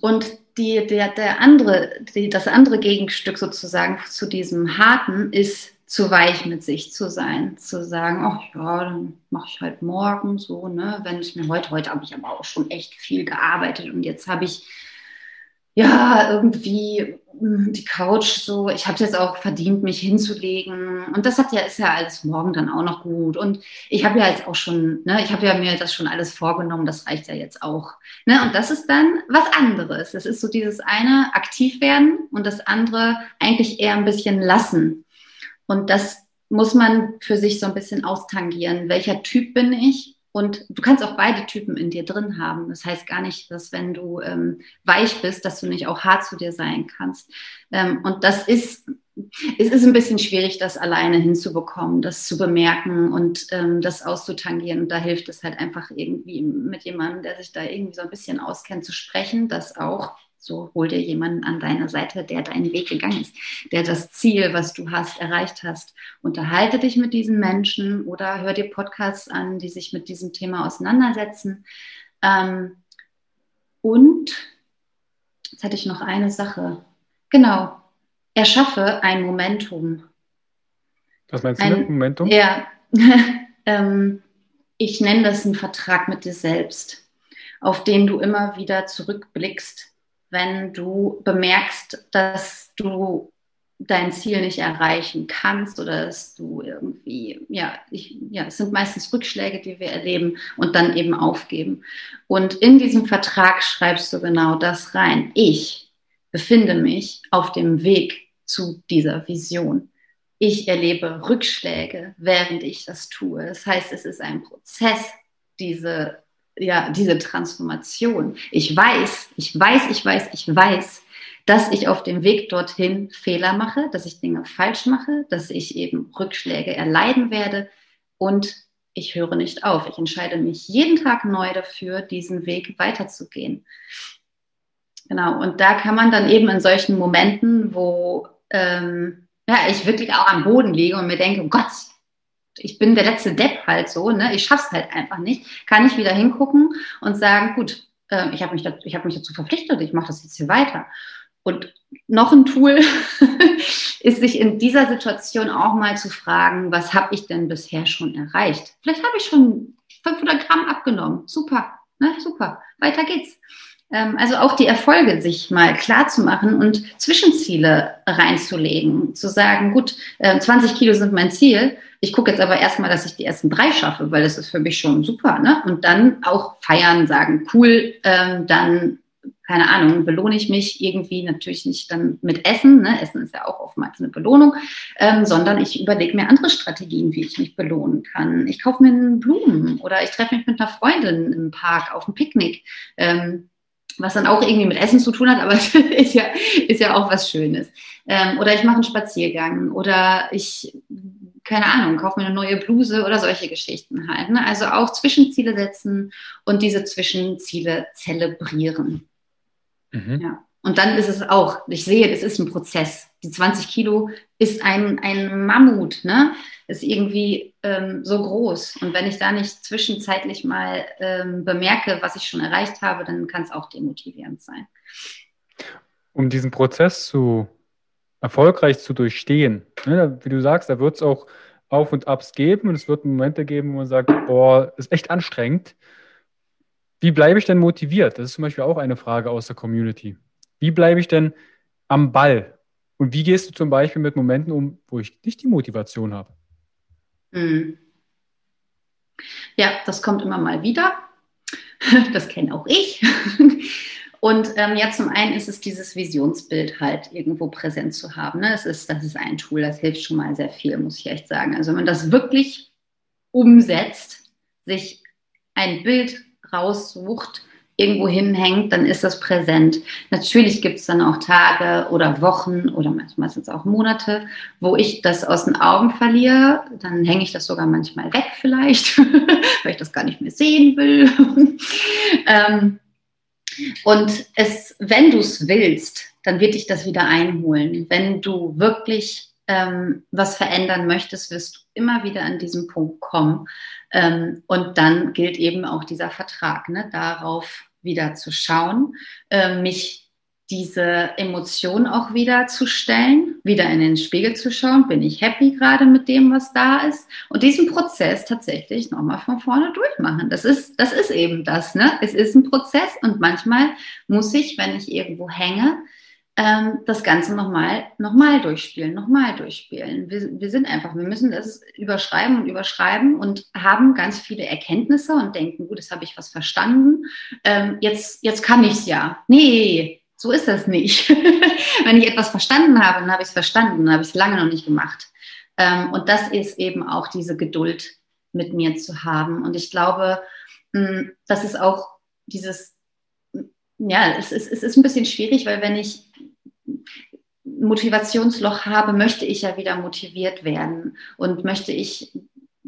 und die, der, der andere, die, das andere Gegenstück sozusagen zu diesem Harten ist zu weich mit sich zu sein, zu sagen, ach ja, dann mache ich halt morgen so, ne, wenn es mir heute, heute habe ich aber auch schon echt viel gearbeitet und jetzt habe ich ja, irgendwie hm, die Couch so, ich habe jetzt auch verdient, mich hinzulegen. Und das hat ja, ist ja alles morgen dann auch noch gut. Und ich habe ja jetzt auch schon, ne, ich habe ja mir das schon alles vorgenommen, das reicht ja jetzt auch. Ne? Und das ist dann was anderes. Das ist so dieses eine aktiv werden und das andere eigentlich eher ein bisschen lassen. Und das muss man für sich so ein bisschen austangieren. Welcher Typ bin ich? Und du kannst auch beide Typen in dir drin haben. Das heißt gar nicht, dass wenn du ähm, weich bist, dass du nicht auch hart zu dir sein kannst. Ähm, und das ist, es ist ein bisschen schwierig, das alleine hinzubekommen, das zu bemerken und ähm, das auszutangieren. Und da hilft es halt einfach irgendwie mit jemandem, der sich da irgendwie so ein bisschen auskennt, zu sprechen, das auch so hol dir jemanden an deiner Seite, der deinen Weg gegangen ist, der das Ziel, was du hast, erreicht hast. Unterhalte dich mit diesen Menschen oder hör dir Podcasts an, die sich mit diesem Thema auseinandersetzen. Ähm, und jetzt hatte ich noch eine Sache. Genau, erschaffe ein Momentum. Was meinst du ein, mit Momentum? Ja, [LAUGHS] ähm, ich nenne das einen Vertrag mit dir selbst, auf den du immer wieder zurückblickst wenn du bemerkst, dass du dein Ziel nicht erreichen kannst oder dass du irgendwie, ja, ich, ja, es sind meistens Rückschläge, die wir erleben und dann eben aufgeben. Und in diesem Vertrag schreibst du genau das rein. Ich befinde mich auf dem Weg zu dieser Vision. Ich erlebe Rückschläge, während ich das tue. Das heißt, es ist ein Prozess, diese ja, diese Transformation. Ich weiß, ich weiß, ich weiß, ich weiß, dass ich auf dem Weg dorthin Fehler mache, dass ich Dinge falsch mache, dass ich eben Rückschläge erleiden werde und ich höre nicht auf. Ich entscheide mich jeden Tag neu dafür, diesen Weg weiterzugehen. Genau, und da kann man dann eben in solchen Momenten, wo ähm, ja, ich wirklich auch am Boden liege und mir denke, oh Gott, ich bin der letzte Depp halt so, ne? ich schaff's halt einfach nicht, kann ich wieder hingucken und sagen, gut, äh, ich habe mich, hab mich dazu verpflichtet, ich mache das jetzt hier weiter. Und noch ein Tool [LAUGHS] ist, sich in dieser Situation auch mal zu fragen, was habe ich denn bisher schon erreicht? Vielleicht habe ich schon 500 Gramm abgenommen. Super, ne? super, weiter geht's. Ähm, also auch die Erfolge sich mal klar zu machen und Zwischenziele reinzulegen, zu sagen, gut, 20 ähm, Kilo sind mein Ziel. Ich gucke jetzt aber erstmal, dass ich die ersten drei schaffe, weil das ist für mich schon super. Ne? Und dann auch feiern, sagen, cool, ähm, dann keine Ahnung, belohne ich mich irgendwie natürlich nicht dann mit Essen. Ne? Essen ist ja auch oftmals eine Belohnung, ähm, sondern ich überlege mir andere Strategien, wie ich mich belohnen kann. Ich kaufe mir Blumen oder ich treffe mich mit einer Freundin im Park auf ein Picknick. Was dann auch irgendwie mit Essen zu tun hat, aber [LAUGHS] ist ja, ist ja auch was Schönes. Ähm, oder ich mache einen Spaziergang oder ich, keine Ahnung, kaufe mir eine neue Bluse oder solche Geschichten halt. Ne? Also auch Zwischenziele setzen und diese Zwischenziele zelebrieren. Mhm. Ja. Und dann ist es auch, ich sehe, es ist ein Prozess. Die 20 Kilo ist ein, ein Mammut, ne? ist irgendwie ähm, so groß. Und wenn ich da nicht zwischenzeitlich mal ähm, bemerke, was ich schon erreicht habe, dann kann es auch demotivierend sein. Um diesen Prozess zu erfolgreich zu durchstehen, ne, wie du sagst, da wird es auch Auf und Abs geben und es wird Momente geben, wo man sagt, boah, ist echt anstrengend. Wie bleibe ich denn motiviert? Das ist zum Beispiel auch eine Frage aus der Community. Wie bleibe ich denn am Ball? Und wie gehst du zum Beispiel mit Momenten um, wo ich nicht die Motivation habe? Hm. Ja, das kommt immer mal wieder. [LAUGHS] Das kenne auch ich. [LAUGHS] Und ähm, ja, zum einen ist es dieses Visionsbild halt irgendwo präsent zu haben. Ne? Das, ist, das ist ein Tool, das hilft schon mal sehr viel, muss ich echt sagen. Also wenn man das wirklich umsetzt, sich ein Bild raussucht, irgendwo hinhängt, dann ist das präsent. Natürlich gibt es dann auch Tage oder Wochen oder manchmal sind es auch Monate, wo ich das aus den Augen verliere. Dann hänge ich das sogar manchmal weg vielleicht, [LAUGHS] weil ich das gar nicht mehr sehen will. [LAUGHS] ähm, und es, wenn du es willst, dann wird dich das wieder einholen. Wenn du wirklich ähm, was verändern möchtest, wirst du immer wieder an diesen Punkt kommen. Ähm, und dann gilt eben auch dieser Vertrag, ne, darauf wieder zu schauen, äh, mich diese Emotion auch wieder zu stellen, wieder in den Spiegel zu schauen, bin ich happy gerade mit dem, was da ist und diesen Prozess tatsächlich nochmal von vorne durchmachen. Das ist, das ist eben das, ne? Es ist ein Prozess und manchmal muss ich, wenn ich irgendwo hänge, ähm, das Ganze nochmal noch mal durchspielen, nochmal durchspielen. Wir, wir sind einfach, wir müssen das überschreiben und überschreiben und haben ganz viele Erkenntnisse und denken, gut, das habe ich was verstanden. Ähm, jetzt, jetzt kann ich es ja. Nee, so ist das nicht. [LAUGHS] Wenn ich etwas verstanden habe, dann habe ich es verstanden, dann habe ich es lange noch nicht gemacht. Ähm, und das ist eben auch diese Geduld mit mir zu haben. Und ich glaube, mh, das ist auch dieses, ja, es ist, es ist ein bisschen schwierig, weil wenn ich Motivationsloch habe, möchte ich ja wieder motiviert werden und möchte ich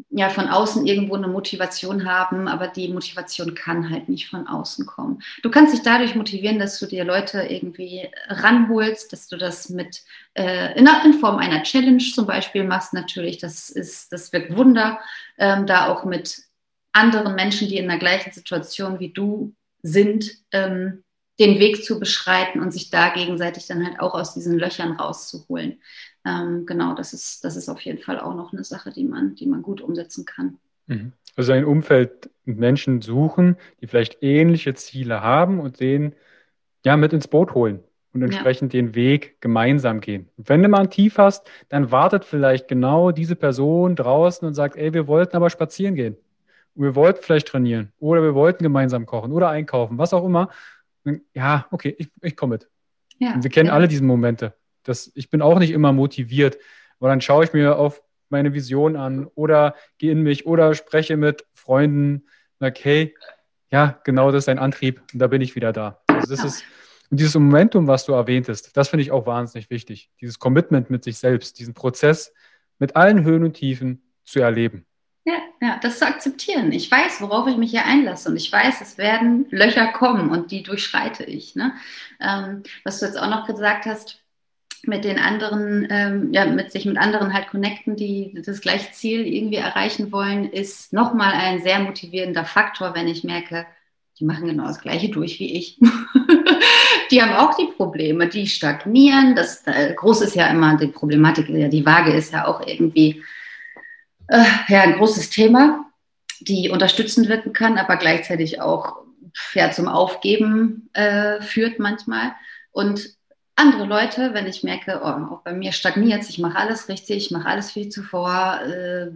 ja von außen irgendwo eine Motivation haben, aber die Motivation kann halt nicht von außen kommen. Du kannst dich dadurch motivieren, dass du dir Leute irgendwie ranholst, dass du das mit äh, in, in, Form einer Challenge zum Beispiel machst. Natürlich, das ist, das wirkt Wunder, ähm, da auch mit anderen Menschen, die in der gleichen Situation wie du sind, ähm, den Weg zu beschreiten und sich da gegenseitig dann halt auch aus diesen Löchern rauszuholen. Ähm, genau, das ist, das ist auf jeden Fall auch noch eine Sache, die man, die man gut umsetzen kann. Mhm. Also ein Umfeld mit Menschen suchen, die vielleicht ähnliche Ziele haben und den ja mit ins Boot holen und entsprechend ja. den Weg gemeinsam gehen. Und wenn du mal ein Tief hast, dann wartet vielleicht genau diese Person draußen und sagt, ey, wir wollten aber spazieren gehen. Und wir wollten vielleicht trainieren oder wir wollten gemeinsam kochen oder einkaufen, was auch immer ja, okay, ich, ich komme mit. Ja, wir kennen ja. alle diese Momente. Das, ich bin auch nicht immer motiviert, aber dann schaue ich mir auf meine Vision an oder gehe in mich oder spreche mit Freunden, sage, hey, ja, genau das ist ein Antrieb und da bin ich wieder da. Also das ja. ist, und dieses Momentum, was du erwähntest, das finde ich auch wahnsinnig wichtig. Dieses Commitment mit sich selbst, diesen Prozess mit allen Höhen und Tiefen zu erleben. Ja, ja, das zu akzeptieren. Ich weiß, worauf ich mich hier einlasse und ich weiß, es werden Löcher kommen und die durchschreite ich. Ne? Ähm, was du jetzt auch noch gesagt hast, mit den anderen, ähm, ja, mit sich mit anderen halt connecten, die das gleiche Ziel irgendwie erreichen wollen, ist nochmal ein sehr motivierender Faktor, wenn ich merke, die machen genau das Gleiche durch wie ich. [LAUGHS] die haben auch die Probleme, die stagnieren. Das äh, groß ist ja immer die Problematik, die Waage ist ja auch irgendwie äh, ja, ein großes Thema, die unterstützend wirken kann, aber gleichzeitig auch ja, zum Aufgeben äh, führt manchmal. Und andere Leute, wenn ich merke, oh, auch bei mir stagniert ich mache alles richtig, ich mache alles wie zuvor, äh,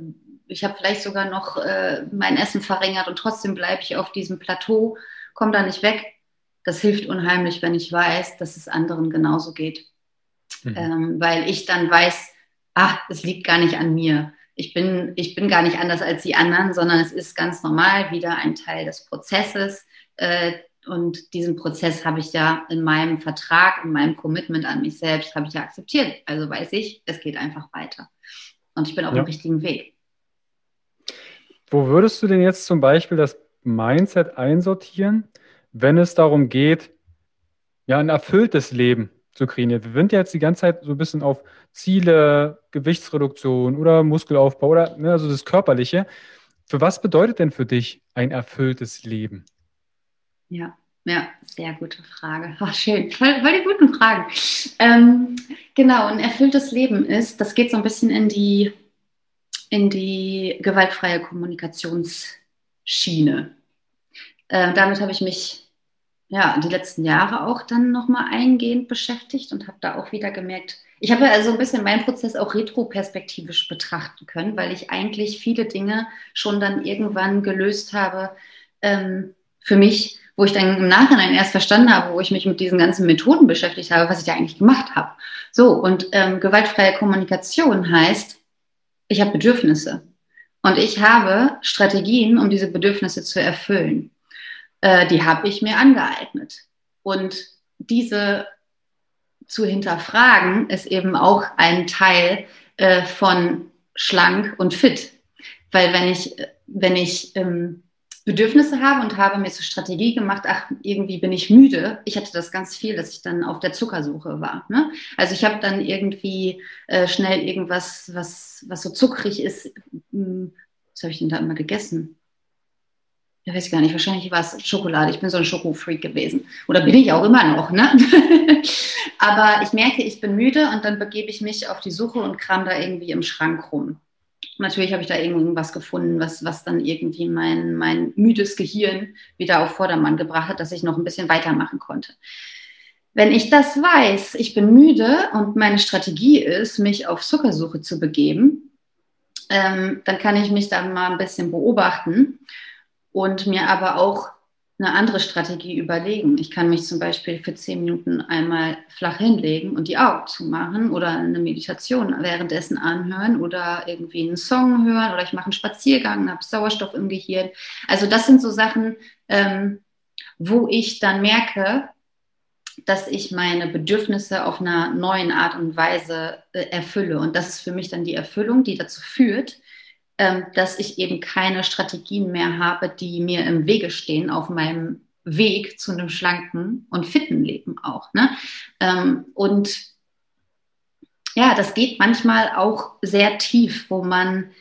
ich habe vielleicht sogar noch äh, mein Essen verringert und trotzdem bleibe ich auf diesem Plateau, komme da nicht weg. Das hilft unheimlich, wenn ich weiß, dass es anderen genauso geht. Mhm. Ähm, weil ich dann weiß, ach, es liegt gar nicht an mir ich bin, ich bin gar nicht anders als die anderen, sondern es ist ganz normal wieder ein Teil des Prozesses. Äh, und diesen Prozess habe ich ja in meinem Vertrag, in meinem Commitment an mich selbst, habe ich ja akzeptiert. Also weiß ich, es geht einfach weiter. Und ich bin auf ja. dem richtigen Weg. Wo würdest du denn jetzt zum Beispiel das Mindset einsortieren, wenn es darum geht, ja, ein erfülltes Leben zu kreieren. Wir sind jetzt die ganze Zeit so ein bisschen auf Ziele, Gewichtsreduktion oder Muskelaufbau oder ne, also das Körperliche. Für was bedeutet denn für dich ein erfülltes Leben? Ja, ja, sehr gute Frage. Ach, [LAUGHS] schön, voll, voll die guten Fragen. Ähm, genau, ein erfülltes Leben ist, das geht so ein bisschen in die, in die gewaltfreie Kommunikationsschiene. Äh, damit habe ich mich ja, die letzten Jahre auch dann nochmal eingehend beschäftigt und habe da auch wieder gemerkt, ich habe also ein bisschen meinen Prozess auch retroperspektivisch betrachten können, weil ich eigentlich viele Dinge schon dann irgendwann gelöst habe ähm, für mich, wo ich dann im Nachhinein erst verstanden habe, wo ich mich mit diesen ganzen Methoden beschäftigt habe, was ich da eigentlich gemacht habe. So, und ähm, gewaltfreie Kommunikation heißt, ich habe Bedürfnisse und ich habe Strategien, um diese Bedürfnisse zu erfüllen äh, die habe ich mir angeeignet. Und diese zu hinterfragen ist eben auch ein Teil äh, von schlank und fit. Weil wenn ich, wenn ich ähm, Bedürfnisse habe und habe mir zur Strategie gemacht, ach, irgendwie bin ich müde. Ich hatte das ganz viel, dass ich dann auf der Zuckersuche war. Ne? Also ich habe dann irgendwie äh, schnell irgendwas, was, was so zuckrig ist. Hm, was habe ich denn da immer gegessen? Ich weiß gar nicht, wahrscheinlich war es Schokolade. Ich bin so ein Schokofreak gewesen. Oder bin ich auch immer noch, ne? [LAUGHS] Aber ich merke, ich bin müde und dann begebe ich mich auf die Suche und kram da irgendwie im Schrank rum. Natürlich habe ich da irgendwas gefunden, was, was dann irgendwie mein, mein müdes Gehirn wieder auf Vordermann gebracht hat, dass ich noch ein bisschen weitermachen konnte. Wenn ich das weiß, ich bin müde und meine Strategie ist, mich auf Zuckersuche zu begeben, ähm, dann kann ich mich da mal ein bisschen beobachten und mir aber auch eine andere Strategie überlegen. Ich kann mich zum Beispiel für zehn Minuten einmal flach hinlegen und die Augen zumachen oder eine Meditation währenddessen anhören oder irgendwie einen Song hören oder ich mache einen Spaziergang, habe Sauerstoff im Gehirn. Also das sind so Sachen, ähm, wo ich dann merke, dass ich meine Bedürfnisse auf einer neuen Art und Weise äh, erfülle. Und das ist für mich dann die Erfüllung, die dazu führt, dass ich eben keine Strategien mehr habe, die mir im Wege stehen auf meinem Weg zu einem schlanken und fitten Leben auch. Ne? Ähm, und ja, das geht manchmal auch sehr tief, wo man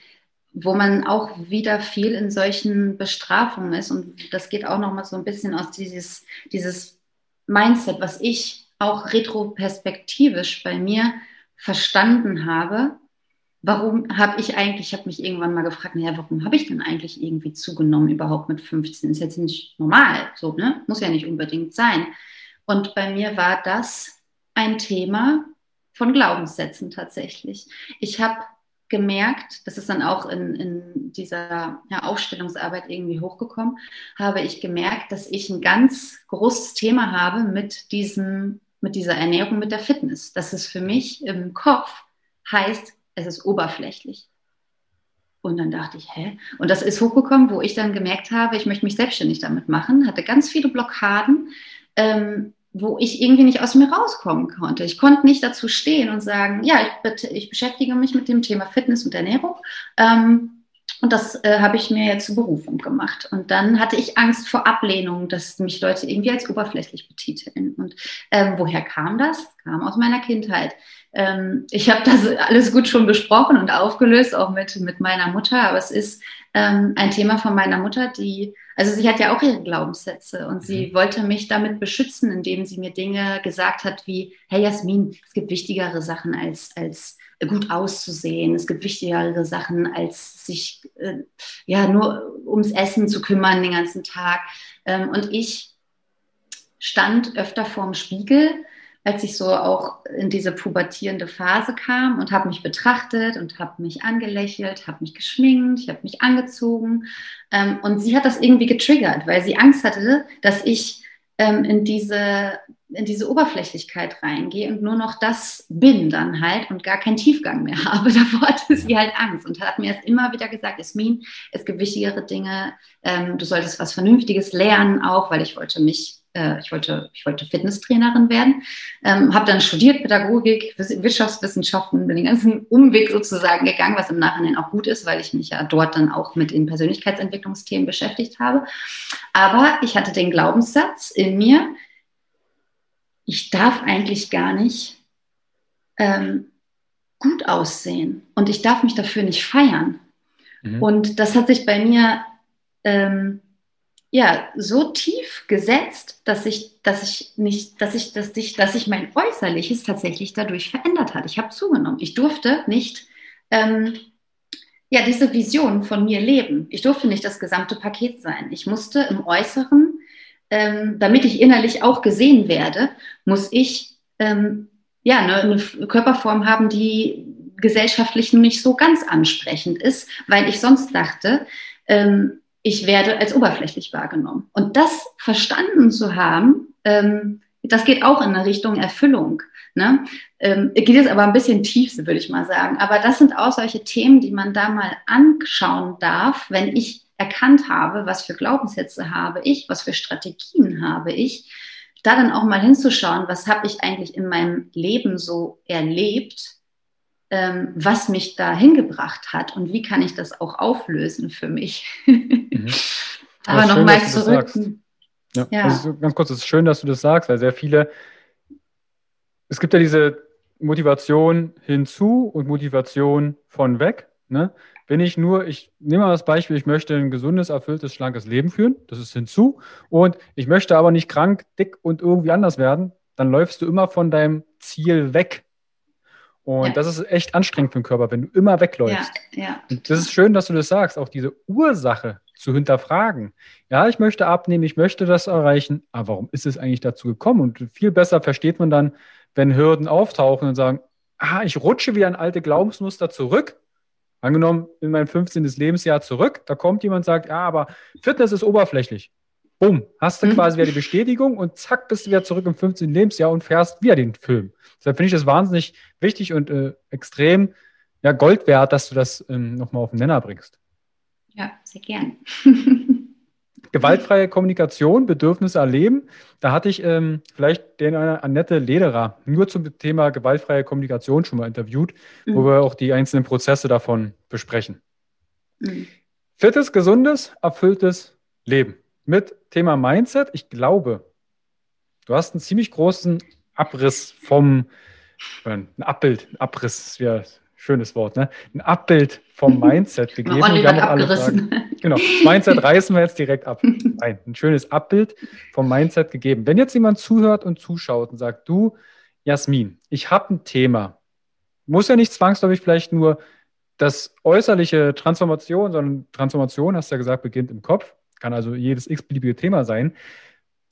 wo man auch wieder viel in solchen Bestrafungen ist. Und das geht auch nochmal so ein bisschen aus dieses, dieses Mindset, was ich auch retroperspektivisch bei mir verstanden habe, warum habe ich eigentlich, ich habe mich irgendwann mal gefragt, naja, warum habe ich denn eigentlich irgendwie zugenommen überhaupt mit 15? Ist jetzt nicht normal, so, ne? Muss ja nicht unbedingt sein. Und bei mir war das ein Thema von Glaubenssätzen tatsächlich. Ich habe gemerkt, das ist dann auch in, in dieser ja, Aufstellungsarbeit irgendwie hochgekommen, habe ich gemerkt, dass ich ein ganz großes Thema habe mit diesem, mit dieser Ernährung, mit der Fitness. Das ist für mich im Kopf heißt, es ist oberflächlich. Und dann dachte ich, hä? Und das ist hochgekommen, wo ich dann gemerkt habe, ich möchte mich selbstständig damit machen, hatte ganz viele Blockaden, ähm, wo ich irgendwie nicht aus mir rauskommen konnte. Ich konnte nicht dazu stehen und sagen, ja, ich, ich beschäftige mich mit dem Thema Fitness und Ernährung. Ähm, und das äh, habe ich mir jetzt zur Berufung gemacht. Und dann hatte ich Angst vor Ablehnung, dass mich Leute irgendwie als oberflächlich betiteln. Und ähm, woher kam das? Kam aus meiner Kindheit. Ähm, ich habe das alles gut schon besprochen und aufgelöst, auch mit, mit meiner Mutter. Aber es ist ähm, ein Thema von meiner Mutter, die, also sie hat ja auch ihre Glaubenssätze und mhm. sie wollte mich damit beschützen, indem sie mir Dinge gesagt hat wie, hey Jasmin, es gibt wichtigere Sachen als, als gut auszusehen. Es gibt wichtigere Sachen, als sich äh, ja nur ums Essen zu kümmern den ganzen Tag. Ähm, und ich stand öfter vorm Spiegel, als ich so auch in diese pubertierende Phase kam und habe mich betrachtet und habe mich angelächelt, habe mich geschminkt, ich habe mich angezogen. Ähm, und sie hat das irgendwie getriggert, weil sie Angst hatte, dass ich ähm, in diese in diese Oberflächlichkeit reingehe und nur noch das bin dann halt und gar keinen Tiefgang mehr [LAUGHS] habe. Davor hatte sie halt Angst und hat mir das immer wieder gesagt, Esmin, es gibt wichtigere Dinge, ähm, du solltest was Vernünftiges lernen auch, weil ich wollte mich, äh, ich wollte, ich wollte Fitnesstrainerin werden, ähm, habe dann studiert Pädagogik, Wirtschaftswissenschaften, bin den ganzen Umweg sozusagen gegangen, was im Nachhinein auch gut ist, weil ich mich ja dort dann auch mit den Persönlichkeitsentwicklungsthemen beschäftigt habe. Aber ich hatte den Glaubenssatz in mir, ich darf eigentlich gar nicht ähm, gut aussehen und ich darf mich dafür nicht feiern. Mhm. Und das hat sich bei mir ähm, ja so tief gesetzt, dass ich, dass ich nicht, dass ich, dass ich, dass ich mein Äußerliches tatsächlich dadurch verändert hat. Ich habe zugenommen. Ich durfte nicht ähm, ja diese Vision von mir leben. Ich durfte nicht das gesamte Paket sein. Ich musste im Äußeren, ähm, damit ich innerlich auch gesehen werde, muss ich ähm, ja eine, eine Körperform haben, die gesellschaftlich nicht so ganz ansprechend ist, weil ich sonst dachte, ähm, ich werde als oberflächlich wahrgenommen. Und das verstanden zu haben, ähm, das geht auch in eine Richtung Erfüllung. Ne? Ähm, geht jetzt aber ein bisschen tief, würde ich mal sagen. Aber das sind auch solche Themen, die man da mal anschauen darf, wenn ich erkannt habe, was für Glaubenssätze habe ich, was für Strategien habe ich, da dann auch mal hinzuschauen, was habe ich eigentlich in meinem Leben so erlebt, ähm, was mich da hingebracht hat und wie kann ich das auch auflösen für mich. Mhm. [LAUGHS] Aber nochmal zurück. Ja, ja. Also ganz kurz, es ist schön, dass du das sagst, weil sehr viele, es gibt ja diese Motivation hinzu und Motivation von weg. Ne? Wenn ich nur, ich nehme mal das Beispiel, ich möchte ein gesundes, erfülltes, schlankes Leben führen, das ist hinzu, und ich möchte aber nicht krank, dick und irgendwie anders werden, dann läufst du immer von deinem Ziel weg. Und ja. das ist echt anstrengend für den Körper, wenn du immer wegläufst. Ja, ja. Und das ist schön, dass du das sagst, auch diese Ursache zu hinterfragen. Ja, ich möchte abnehmen, ich möchte das erreichen, aber warum ist es eigentlich dazu gekommen? Und viel besser versteht man dann, wenn Hürden auftauchen und sagen, ah, ich rutsche wieder ein alte Glaubensmuster zurück. Angenommen, in mein 15. Lebensjahr zurück, da kommt jemand und sagt, ja, aber Fitness ist oberflächlich. Bumm, hast du mhm. quasi wieder die Bestätigung und zack, bist du wieder zurück im 15. Lebensjahr und fährst wieder den Film. Deshalb finde ich das wahnsinnig wichtig und äh, extrem ja, Gold wert, dass du das ähm, nochmal auf den Nenner bringst. Ja, sehr gern. [LAUGHS] Gewaltfreie Kommunikation, Bedürfnisse erleben. Da hatte ich ähm, vielleicht den äh, Annette Lederer nur zum Thema gewaltfreie Kommunikation schon mal interviewt, mhm. wo wir auch die einzelnen Prozesse davon besprechen. Mhm. Fittes, gesundes, erfülltes Leben. Mit Thema Mindset. Ich glaube, du hast einen ziemlich großen Abriss vom, äh, ein Abbild, ein Abriss, ja, schönes Wort, ne? Ein Abbild vom [LAUGHS] Mindset gegeben. wir haben abgerissen. [LAUGHS] Genau, Mindset reißen wir jetzt direkt ab. Nein, ein schönes Abbild vom Mindset gegeben. Wenn jetzt jemand zuhört und zuschaut und sagt, du, Jasmin, ich habe ein Thema, muss ja nicht zwangsläufig vielleicht nur das äußerliche Transformation, sondern Transformation, hast du ja gesagt, beginnt im Kopf, kann also jedes x-beliebige Thema sein.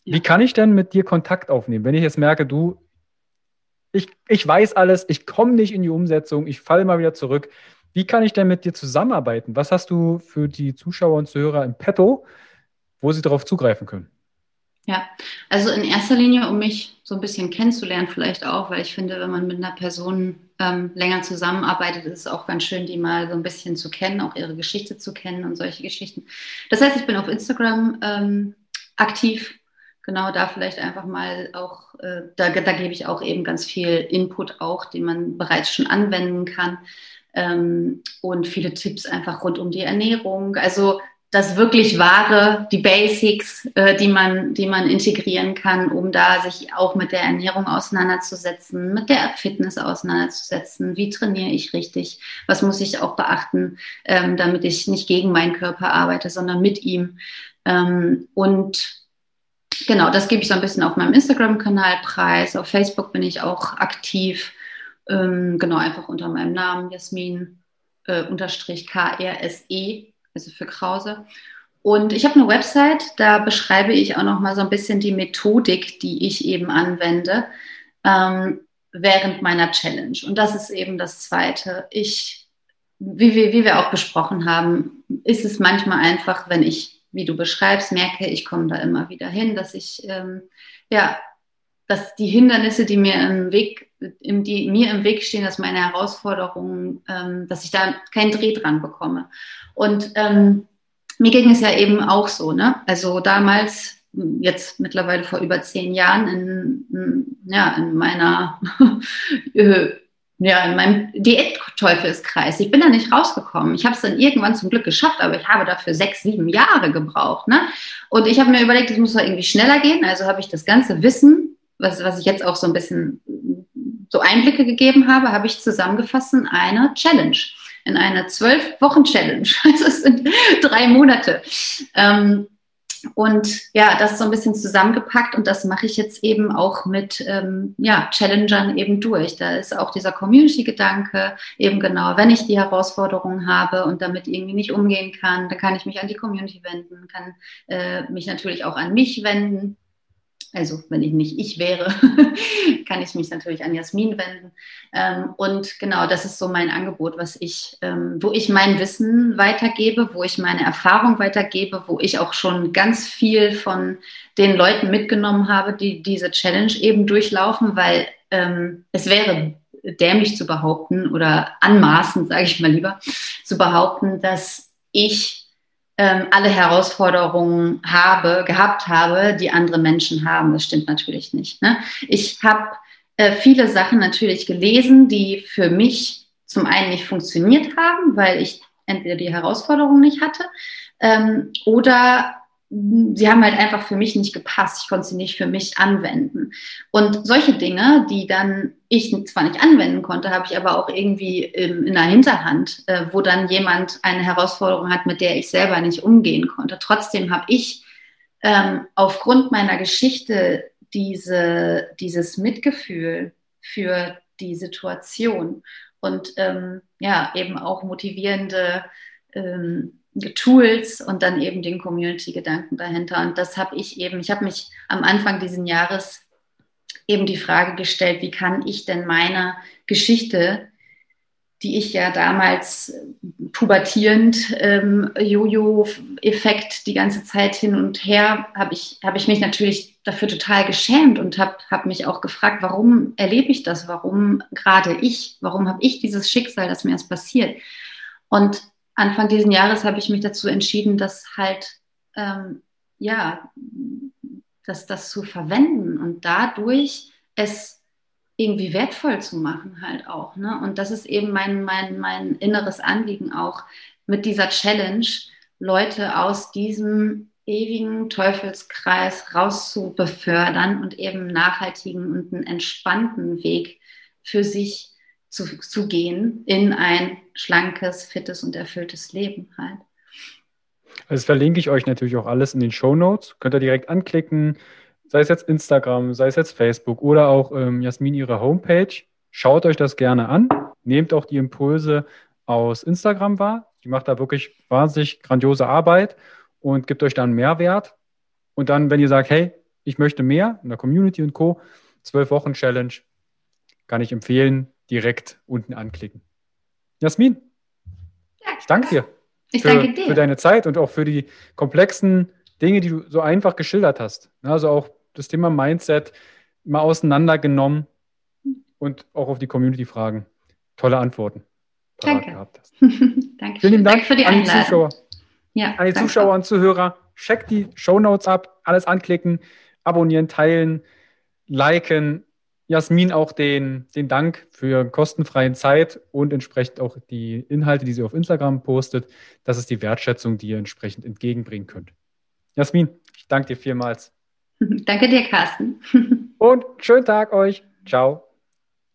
Wie kann ich denn mit dir Kontakt aufnehmen, wenn ich jetzt merke, du, ich, ich weiß alles, ich komme nicht in die Umsetzung, ich falle mal wieder zurück. Wie kann ich denn mit dir zusammenarbeiten? Was hast du für die Zuschauer und Zuhörer im Petto, wo sie darauf zugreifen können? Ja, also in erster Linie, um mich so ein bisschen kennenzulernen, vielleicht auch, weil ich finde, wenn man mit einer Person ähm, länger zusammenarbeitet, ist es auch ganz schön, die mal so ein bisschen zu kennen, auch ihre Geschichte zu kennen und solche Geschichten. Das heißt, ich bin auf Instagram ähm, aktiv, genau da vielleicht einfach mal auch, äh, da, da gebe ich auch eben ganz viel Input auch, den man bereits schon anwenden kann ähm, und viele Tipps einfach rund um die Ernährung. Also das wirklich wahre, die Basics, äh, die, man, die man integrieren kann, um da sich auch mit der Ernährung auseinanderzusetzen, mit der Fitness auseinanderzusetzen. Wie trainiere ich richtig? Was muss ich auch beachten, ähm, damit ich nicht gegen meinen Körper arbeite, sondern mit ihm? Ähm, und genau, das gebe ich so ein bisschen auf meinem Instagram-Kanal preis. Auf Facebook bin ich auch aktiv. Ähm, genau, einfach unter meinem Namen, Jasmin äh, unterstrich KRSE, also für Krause. Und ich habe eine Website, da beschreibe ich auch noch mal so ein bisschen die Methodik, die ich eben anwende ähm, während meiner Challenge. Und das ist eben das Zweite. Ich, wie wir, wie wir auch besprochen haben, ist es manchmal einfach, wenn ich wie du beschreibst, merke, ich komme da immer wieder hin, dass ich, ähm, ja, dass die Hindernisse, die mir im Weg, die mir im Weg stehen, dass meine Herausforderungen, ähm, dass ich da keinen Dreh dran bekomme. Und ähm, mir ging es ja eben auch so, ne? Also damals, jetzt mittlerweile vor über zehn Jahren, in, ja, in meiner [LAUGHS] äh, ja, in meinem Diätteufelskreis. Ich bin da nicht rausgekommen. Ich habe es dann irgendwann zum Glück geschafft, aber ich habe dafür sechs, sieben Jahre gebraucht. Ne? Und ich habe mir überlegt, es muss doch irgendwie schneller gehen. Also habe ich das ganze Wissen was, was ich jetzt auch so ein bisschen so Einblicke gegeben habe, habe ich zusammengefasst in eine Challenge, in eine zwölf Wochen Challenge. [LAUGHS] Also es sind drei Monate. Ähm, und ja, das so ein bisschen zusammengepackt und das mache ich jetzt eben auch mit ähm, ja, Challengern eben durch. Da ist auch dieser Community-Gedanke eben genau, wenn ich die Herausforderungen habe und damit irgendwie nicht umgehen kann, dann kann ich mich an die Community wenden, kann äh, mich natürlich auch an mich wenden also wenn ich nicht ich wäre, [LAUGHS] kann ich mich natürlich an Jasmin wenden. Ähm, und genau, das ist so mein Angebot, was ich, ähm, wo ich mein Wissen weitergebe, wo ich meine Erfahrung weitergebe, wo ich auch schon ganz viel von den Leuten mitgenommen habe, die diese Challenge eben durchlaufen, weil ähm, es wäre dämlich zu behaupten oder anmaßend, [LAUGHS] sage ich mal lieber, zu behaupten, dass ich ähm, alle Herausforderungen habe, gehabt habe, die andere Menschen haben. Das stimmt natürlich nicht. Ne? Ich habe äh, viele Sachen natürlich gelesen, die für mich zum einen nicht funktioniert haben, weil ich entweder die Herausforderung nicht hatte ähm, oder sie haben halt einfach für mich nicht gepasst. Ich konnte sie nicht für mich anwenden. Und solche Dinge, die dann ich zwar nicht anwenden konnte, habe ich aber auch irgendwie in, in der Hinterhand, äh, wo dann jemand eine Herausforderung hat, mit der ich selber nicht umgehen konnte. Trotzdem habe ich ähm, aufgrund meiner Geschichte diese, dieses Mitgefühl für die Situation und ähm, ja, eben auch motivierende ähm, Tools und dann eben den Community-Gedanken dahinter. Und das habe ich eben, ich habe mich am Anfang dieses Jahres eben die Frage gestellt, wie kann ich denn meine Geschichte, die ich ja damals pubertierend, ähm, Jojo-Effekt die ganze Zeit hin und her, habe ich, hab ich mich natürlich dafür total geschämt und habe hab mich auch gefragt, warum erlebe ich das? Warum gerade ich? Warum habe ich dieses Schicksal, dass mir das passiert? Und Anfang dieses Jahres habe ich mich dazu entschieden, das halt, ähm, ja, das, das zu verwenden und dadurch es irgendwie wertvoll zu machen halt auch. Ne? Und das ist eben mein, mein, mein inneres Anliegen auch mit dieser Challenge, Leute aus diesem ewigen Teufelskreis rauszubefördern und eben nachhaltigen und einen entspannten Weg für sich zu, zu gehen in ein schlankes, fittes und erfülltes Leben halt. Das verlinke ich euch natürlich auch alles in den Show Notes. Könnt ihr direkt anklicken, sei es jetzt Instagram, sei es jetzt Facebook oder auch ähm, Jasmin ihre Homepage. Schaut euch das gerne an. Nehmt auch die Impulse aus Instagram wahr. Die macht da wirklich wahnsinnig grandiose Arbeit und gibt euch dann Mehrwert. Und dann, wenn ihr sagt, hey, ich möchte mehr in der Community und Co., 12 Wochen Challenge, kann ich empfehlen, direkt unten anklicken. Jasmin, ja, ich danke dir. Ich für, danke dir. Für deine Zeit und auch für die komplexen Dinge, die du so einfach geschildert hast. Also auch das Thema Mindset mal auseinandergenommen und auch auf die Community-Fragen tolle Antworten danke. gehabt hast. [LAUGHS] danke. Vielen Dank für die an die Zuschauer. Ja, an die danke. Zuschauer und Zuhörer. Checkt die Show Notes ab, alles anklicken, abonnieren, teilen, liken Jasmin auch den, den Dank für kostenfreien Zeit und entsprechend auch die Inhalte, die sie auf Instagram postet. Das ist die Wertschätzung, die ihr entsprechend entgegenbringen könnt. Jasmin, ich danke dir vielmals. [LAUGHS] Danke dir, Carsten. [LAUGHS] und schönen Tag euch. Ciao.